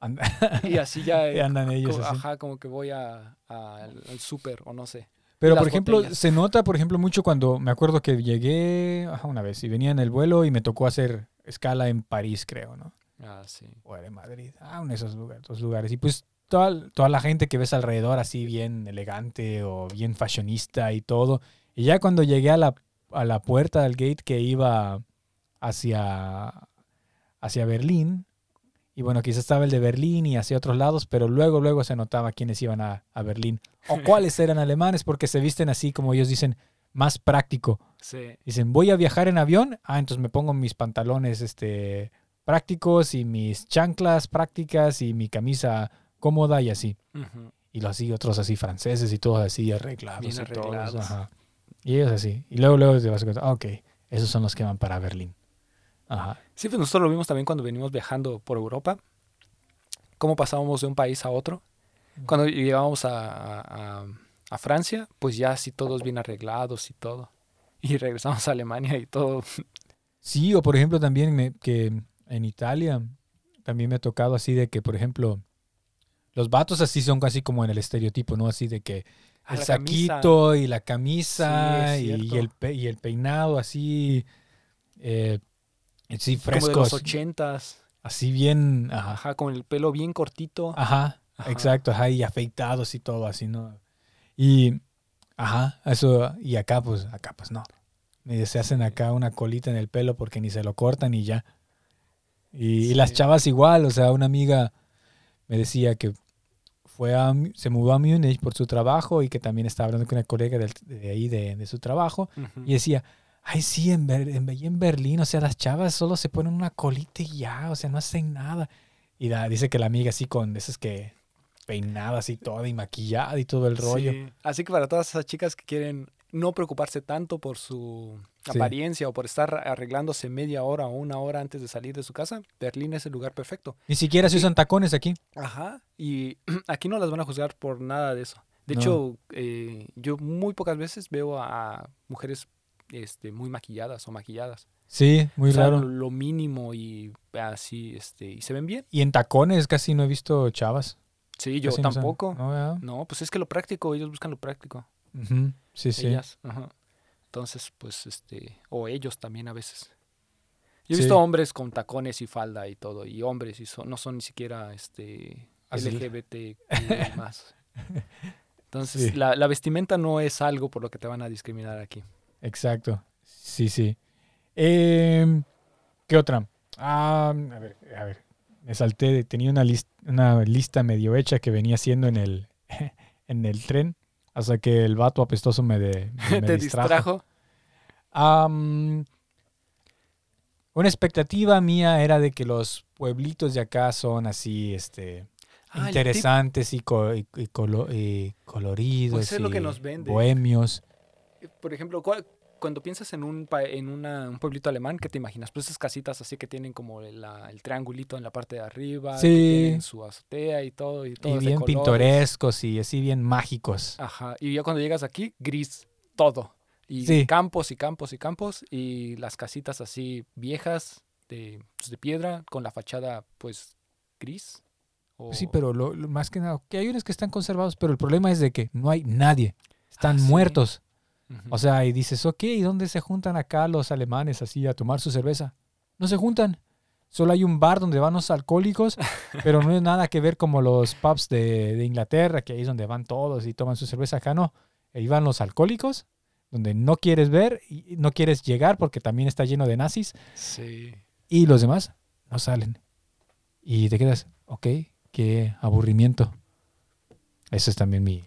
And- Y así ya. y andan ellos co- así. ajá, como que voy a, a- al al súper o no sé. Pero, por ejemplo, botellas. se nota, por ejemplo, mucho cuando me acuerdo que llegué ajá, una vez y venía en el vuelo y me tocó hacer escala en París, creo, ¿no? Ah, sí. O era en Madrid. Ah, de esos lugares, dos lugares. Y pues toda, toda la gente que ves alrededor así bien elegante o bien fashionista y todo. Y ya cuando llegué a la, a la puerta del gate que iba hacia, hacia Berlín, y bueno, quizás estaba el de Berlín y hacia otros lados, pero luego, luego se notaba quiénes iban a, a Berlín o cuáles eran alemanes, porque se visten así, como ellos dicen, más práctico. Sí. Dicen, voy a viajar en avión, ah, entonces me pongo mis pantalones este, prácticos y mis chanclas prácticas y mi camisa cómoda y así. Y los así, otros así franceses y todos así arreglados. Bien y todos, arreglados. ajá. Y ellos así. Y luego, luego te vas a contar, ah, ok, esos son los que van para Berlín. Ajá. Sí, pues nosotros lo vimos también cuando venimos viajando por Europa. Cómo pasábamos de un país a otro. Cuando llegábamos a, a- a Francia, pues ya así todos bien arreglados y todo. Y regresamos a Alemania y todo. Sí, o por ejemplo también me- que en Italia también me ha tocado así de que, por ejemplo, los vatos así son casi como en el estereotipo, ¿no? Así de que el camisa. saquito y la camisa Sí, y, el pe- y el peinado así, eh, sí, Como de los frescos, ochentas. así bien, ajá, Ajá, con el pelo bien cortito. ajá, Ajá. exacto, ajá, y afeitados y todo así, ¿no? Y, ajá, eso, y acá pues, acá pues no. Y se hacen acá una colita en el pelo porque ni se lo cortan y ya. Y, y las chavas igual, o sea, una amiga me decía que fue a, se mudó a Múnich por su trabajo y que también estaba hablando con una colega de, ahí de, de su trabajo y decía, ay sí, en, Ber- en, Berlín, o sea, las chavas solo se ponen una colita y ya, o sea, no hacen nada. Y la, dice que la amiga así con esas que peinada así toda y maquillada y todo el rollo. Sí. Así que para todas esas chicas que quieren no preocuparse tanto por su Sí. apariencia o por estar arreglándose media hora o una hora antes de salir de su casa, Berlín es el lugar perfecto. Ni siquiera se usan tacones aquí. Ajá. Y aquí no las van a juzgar por nada de eso. De No. hecho, eh, yo muy pocas veces veo a mujeres este, muy maquilladas o maquilladas. Sí, muy O sea, raro. Lo, mínimo y así, este, y se ven bien. Y en tacones casi no he visto chavas. Sí, yo Casi tampoco. No, pues es que lo práctico, ellos buscan lo práctico. Sí, sí. ellas. ajá. Entonces, pues, este, o ellos también a veces. Yo he Sí. visto hombres con tacones y falda y todo, y hombres y son, no son ni siquiera este. LGBT más. Entonces, Sí. la, la vestimenta no es algo por lo que te van a discriminar aquí. Exacto. Sí, sí. Em, ¿Qué otra? Ah, a ver, a ver. Me salté. Tenía una, lis- una lista medio hecha que venía haciendo en el, en el tren. Hasta que el vato apestoso me, de, me te distrajo. distrajo. Am, una expectativa mía era de que los pueblitos de acá son así, este, Ah, interesantes y, co- y- y colo- y coloridos. Pues es lo que y nos vende. Bohemios. Por ejemplo, ¿cuál- cuando piensas en un en una- un pueblito alemán, ¿qué te imaginas? Pues esas casitas así que tienen como la- el triangulito en la parte de arriba, que Sí. tienen su azotea y todo y todo Y bien colores. pintorescos y así bien mágicos. Ajá. Y ya cuando llegas aquí, gris, todo. Y Sí. campos y campos y campos y las casitas así viejas de, pues, de piedra con la fachada pues gris. o- Sí, pero lo, lo más que nada, que hay unos que están conservados, pero el problema es de que no hay nadie. Están Ah, sí. O sea, y dices, ok, ¿y dónde se juntan acá los alemanes así a tomar su cerveza? No se juntan. Solo hay un bar donde van los alcohólicos, pero no es nada que ver como los pubs de, de Inglaterra, que ahí es donde van todos y toman su cerveza. Acá no. Ahí van los alcohólicos, donde no quieres ver y no quieres llegar porque también está lleno de nazis. sí. Y los demás no salen. Y te quedas, ok, qué aburrimiento. Eso es también mi...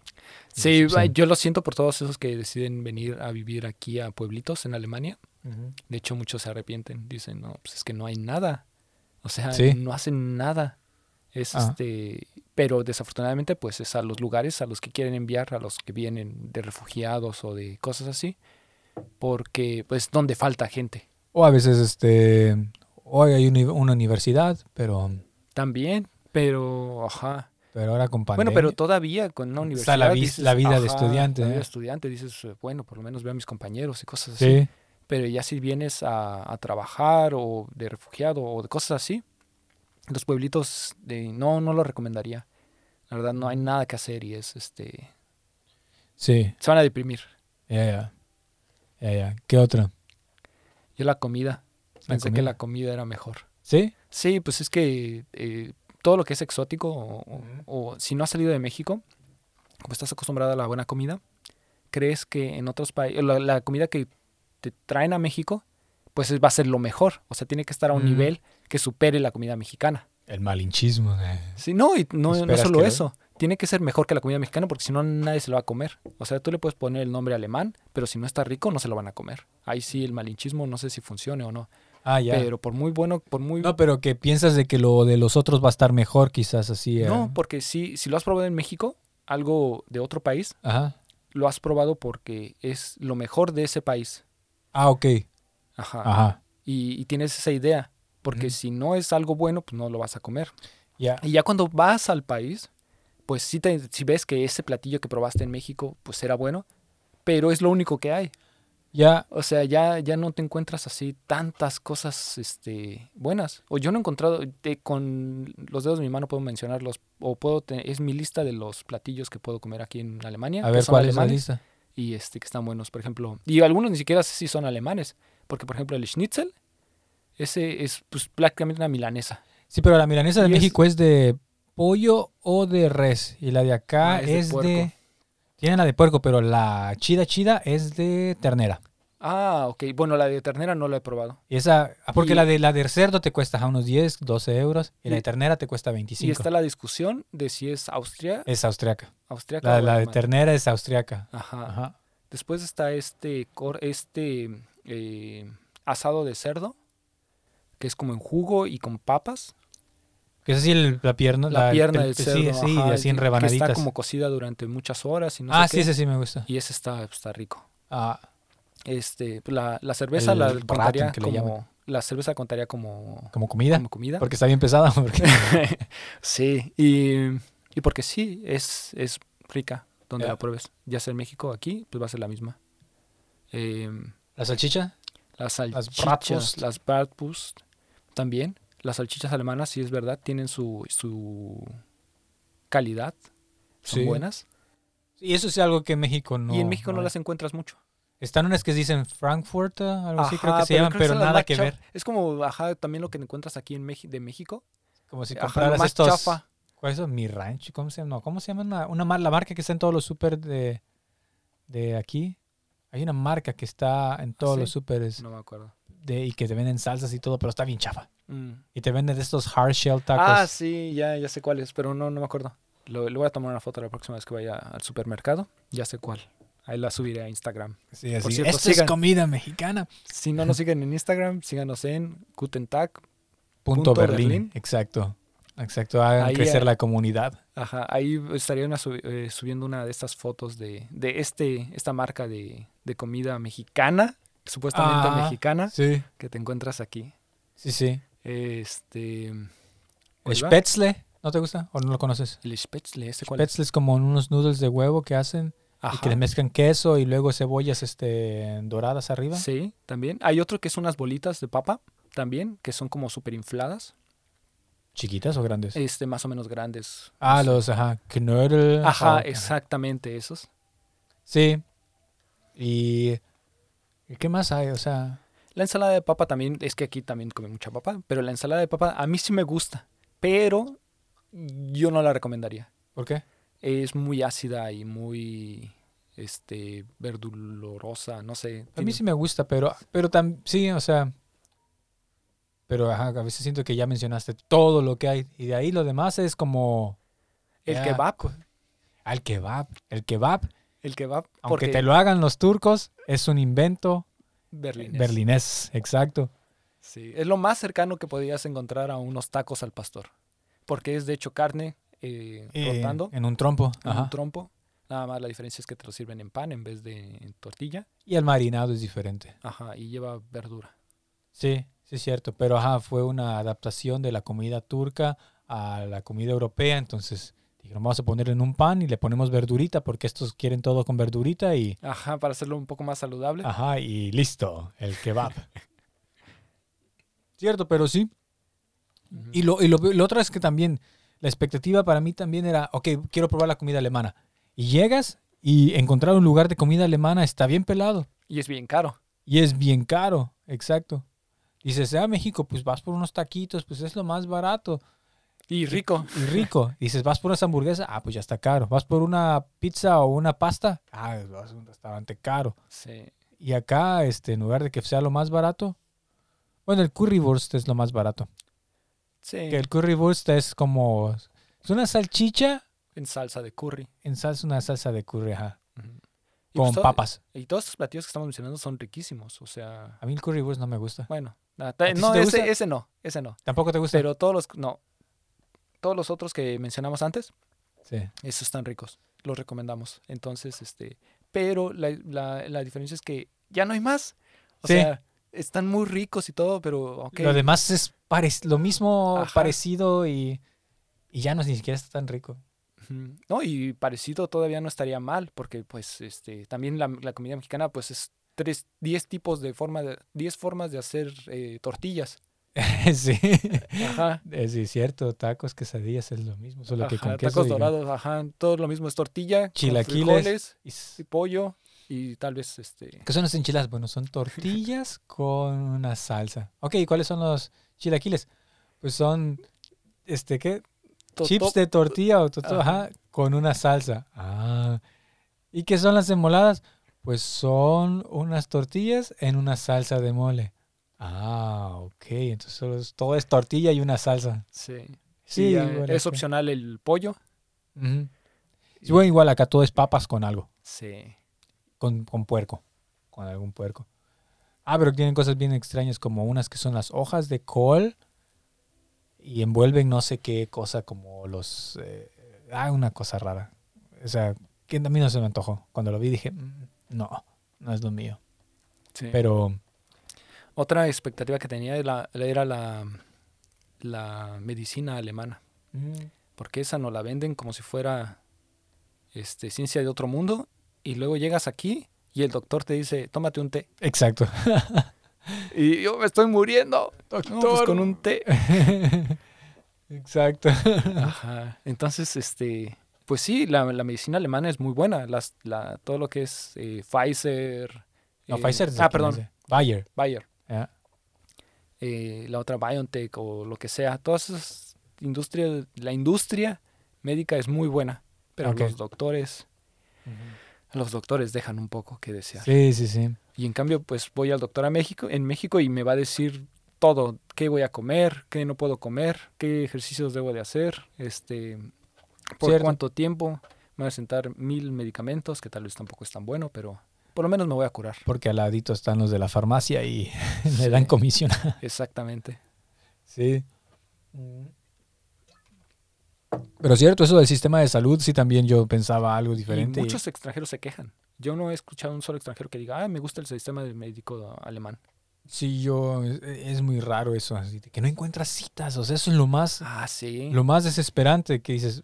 Sí, yo lo siento por todos esos que deciden venir a vivir aquí a pueblitos en Alemania. De hecho, muchos se arrepienten. Dicen, no, pues es que no hay nada. O sea, Sí. no hacen nada. Es Ah. este. Pero desafortunadamente, pues es a los lugares a los que quieren enviar, a los que vienen de refugiados o de cosas así. Porque, pues, donde falta gente. O a veces, este, hoy hay una universidad, pero, También, pero, ajá. Pero ahora con pandemia. Bueno, pero todavía con una universidad. Está la dices, la vida de estudiante, La vida de estudiante, dices, bueno, por lo menos veo a mis compañeros y cosas así. Sí, Pero ya si vienes a, a trabajar o de refugiado o de cosas así, los pueblitos de, no, no lo recomendaría. La verdad, no hay nada que hacer y es este. sí, Se van a deprimir. ya, ya. Ya, ya. ¿Qué otra? Yo la comida. La Pensé que la comida era mejor. ¿Sí? Sí, pues es que eh, todo lo que es exótico o, si no has salido de México, como estás acostumbrado a la buena comida, crees que en otros países, la, la comida que te traen a México, pues es- va a ser lo mejor. O sea, tiene que estar a un nivel que supere la comida mexicana. El malinchismo. eh. Sí, no, y no, solo lo- eso. Tiene que ser mejor que la comida mexicana porque si no nadie se lo va a comer. O sea, tú le puedes poner el nombre alemán, pero si no está rico no se lo van a comer. Ahí sí el malinchismo no sé si funcione o no. Ah, ya. Pero por muy bueno, por muy... no, pero que piensas de que lo de los otros va a estar mejor, quizás así. eh. No, porque si, si lo has probado en México, algo de otro país, Ajá. lo has probado porque es lo mejor de ese país. Ah, ok. Ajá. Ajá. Y, y tienes esa idea. Porque si no es algo bueno, pues no lo vas a comer. Ya. Y ya cuando vas al país, pues si, te, si ves que ese platillo que probaste en México, pues era bueno, pero es lo único que hay. Ya. O sea, ya, ya no te encuentras así tantas cosas este, buenas. O yo no he encontrado, de- con los dedos de mi mano puedo mencionarlos, o puedo te- es mi lista de los platillos que puedo comer aquí en Alemania. A ver, son ¿cuál es la lista? Y este, que están buenos, por ejemplo. Y algunos ni siquiera sé si son alemanes, porque por ejemplo el schnitzel, ese es pues, prácticamente una milanesa. Sí, pero la milanesa de Y México es de pollo o de res. Y la de acá Ah, es es de. Tienen la de puerco, pero la chida chida es de ternera. Ah, ok. Bueno, la de ternera no la he probado. Y esa, ah, porque Y- la de la de cerdo te cuesta a unos 10, 12 euros. Y, la Y- de ternera te cuesta Y 25. está la discusión de si es Austria, Es austriaca. austriaca La, de ternera es austriaca. Ajá. Ajá. Después está este, cor- este eh, asado de cerdo, que es como en jugo y con papas. Que es así el- la pierna. La, pierna el- del cerdo. Sí, ajá, así en rebanaditas. Que está como cocida durante muchas horas y no ah, sé sí, qué. ese sí me gusta. Y ese está, está rico. Ah, Este, pues, la, la cerveza El la contaría que le llaman. como... La cerveza contaría como, como comida. como comida. Porque está bien pesada. Porque... sí, y, y porque sí, es, es rica donde la pruebes. Ya sea en México, aquí, pues va a ser la misma. Em, ¿La salchicha? Las salchichas, las Bratwurst también. Las salchichas alemanas, sí es verdad, tienen su, su calidad. Son Sí. buenas. Y eso es algo que en México no. y en México no, las encuentras mucho. Están unas que dicen Frankfurt, algo así creo Ajá, que se llaman, pero nada que ver. Es como, ajá, también lo que encuentras aquí en de México. Como si Ajá, compraras más estos. chafa. ¿Cuál es eso? Mi ranch. ¿Cómo se llama? No, ¿cómo se llama? Una, una mar- la marca que está en todos los super de, de aquí. Hay una marca que está en todos ¿sí? los superes No me acuerdo. de, y que te venden salsas y todo, pero está bien chafa. Mm. Y te venden de estos hard shell tacos. Ah, sí, ya, ya sé cuál es, pero no, no me acuerdo. Lo, le voy a tomar una foto la próxima vez que vaya al supermercado. Ya sé cuál. Ahí la subiré a Instagram. Sí, por cierto, Esto es comida mexicana. Si no nos siguen en Instagram, síganos en Guten Tag. Punto, Punto Berlín. Berlín. Exacto. Exacto. Hagan Ahí, crecer la comunidad. Ajá, ahí estaría una eh, subiendo una de estas fotos de, de este, esta marca de, de comida mexicana supuestamente Ah, mexicana, Sí, que te encuentras aquí. sí, sí. Este. El. Spätzle, ¿no te gusta o no lo conoces? El Spätzle, ¿este cuál es? Spätzle es como unos noodles de huevo que hacen y Ajá. que le mezclan queso y luego cebollas este, doradas arriba. Sí, también. Hay otro que son unas bolitas de papa, también, que son como súper infladas. ¿Chiquitas o grandes? Este, más o menos grandes. ah, los, ajá, Knödel. Ajá, ah, exactamente esos. Sí. Y, ¿y qué más hay? O sea, La ensalada de papa también, es que aquí también come mucha papa, pero la ensalada de papa a mí sí me gusta, pero yo no la recomendaría. ¿por qué? Es muy ácida y muy este verdulorosa, no sé. A mí sí me gusta, pero, pero también, sí, o sea, pero ajá, a veces siento que ya mencionaste todo lo que hay y de ahí lo demás es como... el ya, kebab, Al kebab. El kebab, el kebab, aunque porque te lo hagan los turcos, es un invento berlinés. berlinés, exacto. Sí, es lo más cercano que podías encontrar a unos tacos al pastor, porque es de hecho carne eh, Eh, rotando en un trompo. en Ajá. un trompo. Nada más la diferencia es que te lo sirven en pan en vez de en tortilla. Y el marinado es diferente. Ajá, y lleva verdura. Sí, sí es cierto. Pero ajá, fue una adaptación de la comida turca a la comida europea. Entonces dijeron, vamos a ponerlo en un pan y le ponemos verdurita porque estos quieren todo con verdurita y... Ajá, para hacerlo un poco más saludable. Ajá, y listo, el kebab. Cierto, pero sí. Y lo, y lo, lo otro es que también, la expectativa para mí también era, ok, quiero probar la comida alemana. Y llegas y encontrar un lugar de comida alemana está bien pelado. Y es bien caro. Y es bien caro, exacto. Dices, ah, México, pues vas por unos taquitos, pues es lo más barato Y rico. y rico. Dices, vas por unas hamburguesas, ah, pues ya está caro. Vas por una pizza o una pasta, ah, vas a un restaurante caro. Sí. Y acá, este, en lugar de que sea lo más barato, bueno, el currywurst es lo más barato. Sí. Que el currywurst es como, es una salchicha En salsa de curry. en salsa, una salsa de curry, ajá, con pues papas. Y todos estos platillos que estamos mencionando son riquísimos. O sea, A mí el currywurst no me gusta. bueno. sí no, ese, ese no. Ese no. ¿Tampoco te gusta? Pero todos los. No. Todos los otros que mencionamos antes, Sí. esos están ricos. Los recomendamos. Entonces, este. Pero la, la- la diferencia es que ya no hay más. O Sí. sea, están muy ricos y todo, pero. ok. Lo demás es lo mismo, Ajá. parecido y, y ya no ni siquiera está tan rico. No, y parecido todavía no estaría mal, porque pues este también la, la comida mexicana pues es tres, diez tipos de forma de, diez formas de hacer eh, tortillas. sí. Ajá. Eh, Sí, es cierto. Tacos, quesadillas es lo mismo, solo que ajá, con queso. tacos dorados, ajá, todo lo mismo es tortilla, Chilaquiles. y pollo y tal vez este ¿Qué son las enchiladas? Bueno, son tortillas con una salsa. Ok, ¿y cuáles son los chilaquiles? Pues son, este, ¿qué? Chips de tortilla o toto, Ajá. ajá, con una salsa. Ah. ¿Y qué son las emoladas? Pues son unas tortillas en una salsa de mole. Ah, ok. Entonces todo es tortilla y una salsa. sí. Sí, Y, bueno, es opcional el pollo. Sí, bueno, igual acá todo es papas con algo. Sí. Con, con puerco. Con algún puerco. Ah, pero tienen cosas bien extrañas como unas que son las hojas de col y envuelven no sé qué cosa como los... eh, ah, una cosa rara. O sea, que a mí no se me antojó. Cuando lo vi dije, "Mm, no, no es lo mío. sí. Pero Otra expectativa que tenía era, era la, la medicina alemana. mm, porque esa no la venden como si fuera este, ciencia de otro mundo y luego llegas aquí y el doctor te dice, tómate un té. exacto. Y yo me estoy muriendo. No, pues con un té. exacto. Ajá. Entonces, este, pues sí, la, la medicina alemana es muy buena. Las, la, todo lo que es eh, Pfizer. No, eh, Pfizer Ah, perdón. Bayer. Bayer. Eh, la otra BioNTech o lo que sea. Todas esas industrias, la industria médica es muy buena. Pero los doctores, los doctores dejan un poco que desear. Sí, sí, sí. Y en cambio, pues voy al doctor a México, en México y me va a decir todo, qué voy a comer, qué no puedo comer, qué ejercicios debo de hacer, este, por Cierto. cuánto tiempo. Me voy a sentar mil medicamentos, que tal vez tampoco es tan bueno, pero por lo menos me voy a curar. Porque al ladito están los de la farmacia y le dan comisión. Exactamente. Sí. Pero cierto, eso del sistema de salud, sí también yo pensaba algo diferente. Y muchos extranjeros se quejan. Yo no he escuchado a un solo extranjero que diga, ah, me gusta el sistema de médico alemán. Sí, yo, es, es muy raro eso, así que no encuentras citas, o sea, eso es lo más, Ah, sí. lo más desesperante que dices,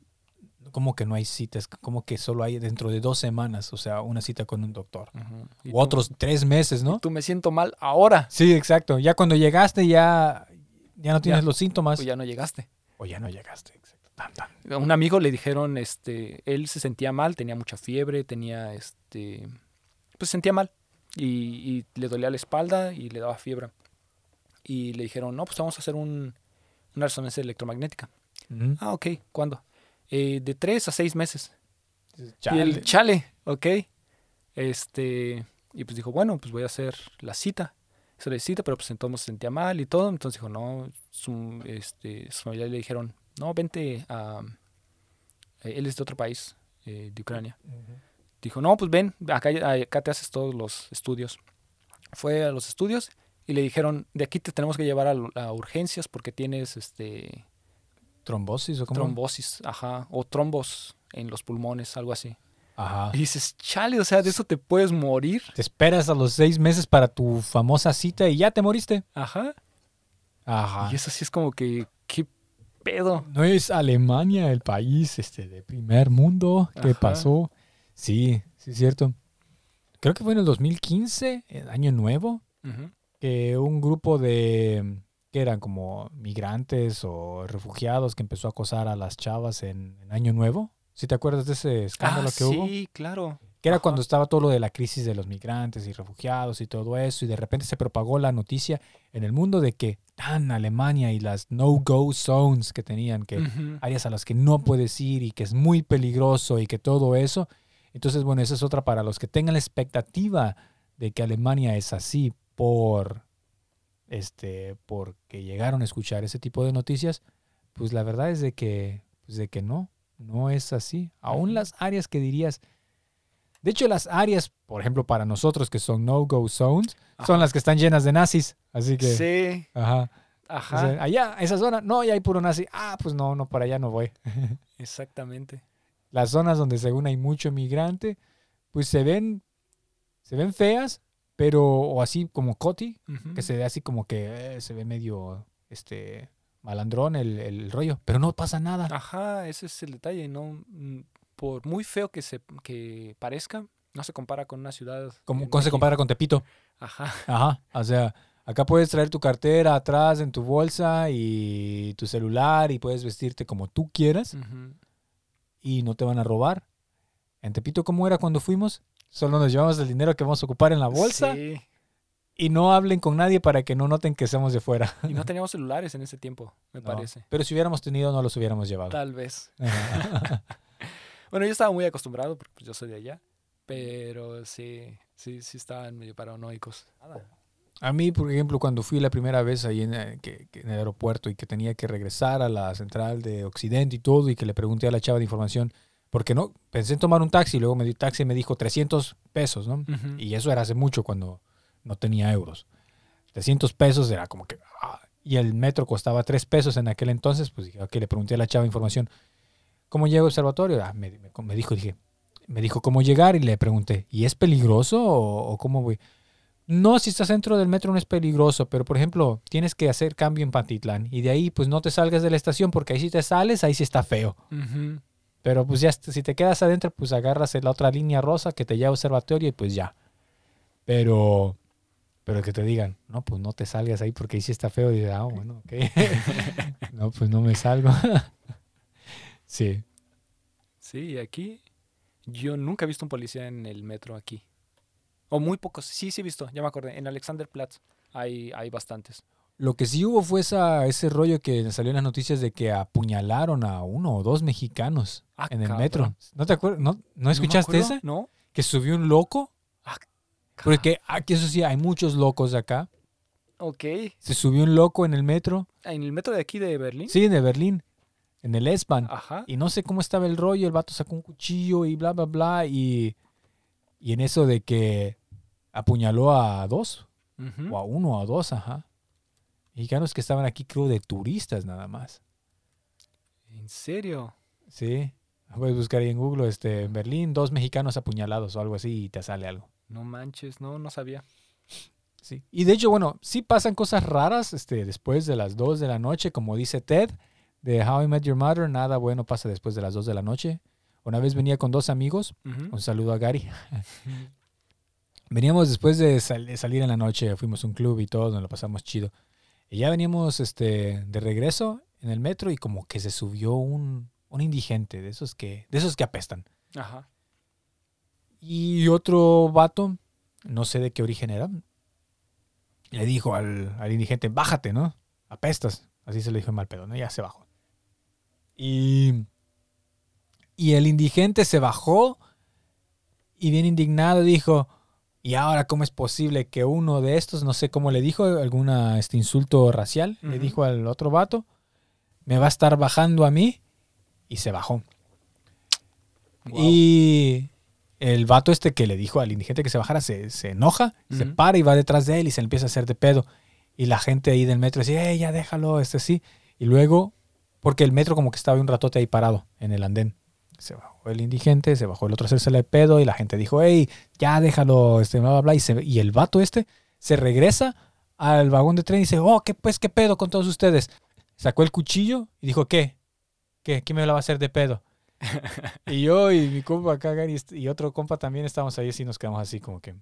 como que no hay citas, como que solo hay dentro de dos semanas, o sea, una cita con un doctor. O tú- otros tres meses, ¿no? Tú me siento mal ahora. Sí, exacto. Ya cuando llegaste ya, ya no tienes Ya. los síntomas. Pues ya no llegaste. O ya no llegaste. Exacto. Tan, tan. A un amigo le dijeron, este, él se sentía mal, tenía mucha fiebre, tenía, este, pues se sentía mal y, y le dolía la espalda y le daba fiebre. Y le dijeron, no, pues vamos a hacer un, una resonancia electromagnética. Ah, ok, ¿cuándo? "Eh, de tres a seis meses. Y Chale. el chale, ok. Este, y pues dijo, bueno, pues voy a hacer la cita. Hizo la cita, pero pues entonces se sentía mal y todo. Entonces dijo, no, su, este, sus familiares le dijeron, no, vente a... eh, Él es de otro país, eh, de Ucrania. Dijo, no, pues ven, acá, acá te haces todos los estudios. Fue a los estudios y le dijeron, de aquí te tenemos que llevar a, a urgencias porque tienes este ¿Trombosis o cómo? trombosis, ajá, o trombos en los pulmones, algo así. Ajá. Y dices, chale, o sea, de eso te puedes morir. Te esperas a los seis meses para tu famosa cita y ya te moriste. Ajá. Ajá. Y eso sí es como que, ¿qué pedo? ¿No es Alemania el país este, de primer mundo? ¿Qué Ajá. pasó? Sí, sí es cierto. Creo que fue en el 2015, en Año Nuevo, que un grupo de, que eran como migrantes o refugiados que empezó a acosar a las chavas en, en Año Nuevo. ¿Sí te acuerdas de ese escándalo Ah, que hubo? sí, claro. Que era Ajá. cuando estaba todo lo de la crisis de los migrantes y refugiados y todo eso, y de repente se propagó la noticia en el mundo de que tan Alemania y las no-go zones que tenían, que áreas a las que no puedes ir y que es muy peligroso y que todo eso. Entonces, bueno, esa es otra para los que tengan la expectativa de que Alemania es así por este porque llegaron a escuchar ese tipo de noticias, pues la verdad es de que pues de que no, no es así. Aún las áreas que dirías de hecho, las áreas, por ejemplo, para nosotros que son no-go zones, son las que están llenas de nazis. Así que, Sí, ajá. O ajá, sea, allá, esa zona, no, ya hay puro nazi. Ah, pues no, no, para allá no voy. exactamente. Las zonas donde según hay mucho migrante, pues se ven, se ven feas, pero, o así como Coti, que se ve así como que eh, se ve medio, este, malandrón el, el rollo, pero no pasa nada. Ajá, ese es el detalle, ¿no? Mm, Por muy feo que se que parezca, no se compara con una ciudad. como se compara con Tepito. Ajá, Ajá, o sea, acá puedes traer tu cartera atrás en tu bolsa y tu celular y puedes vestirte como tú quieras y no te van a robar. En Tepito, ¿cómo era cuando fuimos? Solo nos llevamos el dinero que vamos a ocupar en la bolsa Sí, y no hablen con nadie para que no noten que somos de fuera. y no teníamos celulares en ese tiempo, me No, parece. Pero si hubiéramos tenido, no los hubiéramos llevado. Tal vez. Bueno, yo estaba muy acostumbrado porque pues, yo soy de allá, pero sí, sí, sí estaban medio paranoicos. A mí, por ejemplo, cuando fui la primera vez ahí en, eh, que- que en el aeropuerto y que tenía que regresar a la central de Occidente y todo, y que le pregunté a la chava de información, porque no, pensé en tomar un taxi, luego me di taxi y me dijo 300 pesos, ¿no? Y eso era hace mucho cuando no tenía euros. 300 pesos era como que... ah, y el metro costaba 3 pesos en aquel entonces, pues dije, ok, le pregunté a la chava información, ¿cómo llego al observatorio? Ah, me, me- me dijo, dije, me dijo cómo llegar y le pregunté, ¿y es peligroso o, o cómo voy? No, si estás dentro del metro no es peligroso, pero por ejemplo, tienes que hacer cambio en Pantitlán y de ahí pues no te salgas de la estación porque ahí si te sales, ahí sí está feo. Pero pues ya, si te quedas adentro, pues agarras la otra línea rosa que te lleva a observatorio y pues ya. Pero, pero que te digan, no, pues no te salgas ahí porque ahí sí está feo. Y dices, ah, bueno, ok. no, pues no me salgo. sí. Sí, aquí yo nunca he visto un policía en el metro aquí. O muy pocos. Sí, sí he visto, ya me acordé. En Alexanderplatz hay, hay bastantes. Lo que sí hubo fue esa, ese rollo que salió en las noticias de que apuñalaron a uno o dos mexicanos Ah, en el cabrón. metro. ¿No te acuerdas? ¿No, ¿no ¿No escuchaste acuerdo? esa? No. Que subió un loco. Ah, Porque aquí, eso sí, hay muchos locos acá. Ok. Se subió un loco en el metro. En el metro de aquí de Berlín. Sí, de Berlín. En el S-Bahn. Ajá. Y no sé cómo estaba el rollo. El vato sacó un cuchillo y bla, bla, bla. Y, y en eso de que apuñaló a dos. Ujú. O a uno o a dos, ajá. Mexicanos que estaban aquí, creo, de turistas nada más. ¿En serio? Sí. Puedes buscar ahí en Google, este, en Berlín, dos mexicanos apuñalados o algo así y te sale algo. No manches, no, no sabía. Sí. Y de hecho, bueno, sí pasan cosas raras este, después de las 2 de la noche, como dice Ted, de How I Met Your Mother, nada bueno pasa después de las 2 de la noche. Una vez venía con dos amigos, un saludo a Gary. Veníamos después de, sal- de salir en la noche, fuimos a un club y todo, nos lo pasamos chido. Y ya veníamos este, de regreso en el metro y como que se subió un, un indigente, de esos, que, de esos que apestan. Ajá. Y otro vato, no sé de qué origen era, le dijo al, al indigente, bájate, ¿no? Apestas. Así se le dijo en mal pedo, ¿no? Ya se bajó. Y, y el indigente se bajó y bien indignado dijo, ¿y ahora cómo es posible que uno de estos, no sé cómo le dijo, alguna este insulto racial, le dijo al otro vato, me va a estar bajando a mí? Y se bajó. Y el vato este que le dijo al indigente que se bajara se, se enoja, se para y va detrás de él y se empieza a hacer de pedo. Y la gente ahí del metro dice, hey, ya déjalo, este sí. Y luego, porque el metro como que estaba un ratote ahí parado en el andén. Se bajó el indigente, se bajó el otro a hacerse de pedo y la gente dijo, hey, ya déjalo, este, bla, bla, bla. Y, se- y el vato este se regresa al vagón de tren y dice, oh, ¿qué pues, qué pedo con todos ustedes? Sacó el cuchillo y dijo, ¿qué? ¿Qué? ¿Quién me la va a hacer de pedo? y yo y mi compa acá, Gary, est- y otro compa también estábamos ahí así, nos quedamos así como que,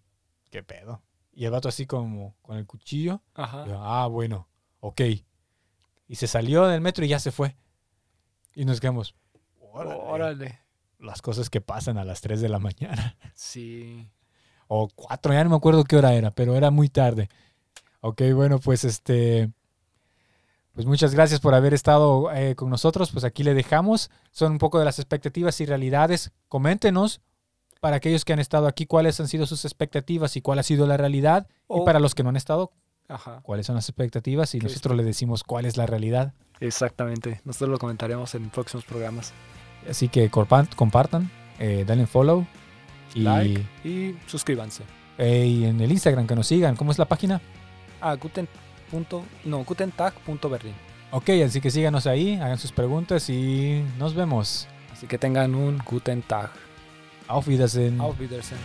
¿qué pedo? Y el vato así como con el cuchillo. Ajá. y yo, ah, bueno, ok. Y se salió del metro y ya se fue. Y nos quedamos, órale, Órale. las cosas que pasan a las 3 de la mañana. Sí. O 4, ya no me acuerdo qué hora era, pero era muy tarde. Ok, bueno, pues este... Pues muchas gracias por haber estado eh, con nosotros. Pues aquí le dejamos. Son un poco de las expectativas y realidades. Coméntenos para aquellos que han estado aquí cuáles han sido sus expectativas y cuál ha sido la realidad. Y O- para los que no han estado, Ajá. cuáles son las expectativas y ¿Qué nosotros le decimos cuál es la realidad. Exactamente. Nosotros lo comentaremos en próximos programas. Así que compartan, eh, denle follow y, Like. Y suscríbanse. eh, y en el Instagram que nos sigan. ¿Cómo es la página? A guten. Punto, no, gutentag.berlin. Ok, así que síganos ahí, hagan sus preguntas y nos vemos. Así que tengan un guten Tag. Auf Wiedersehen. Auf Wiedersehen.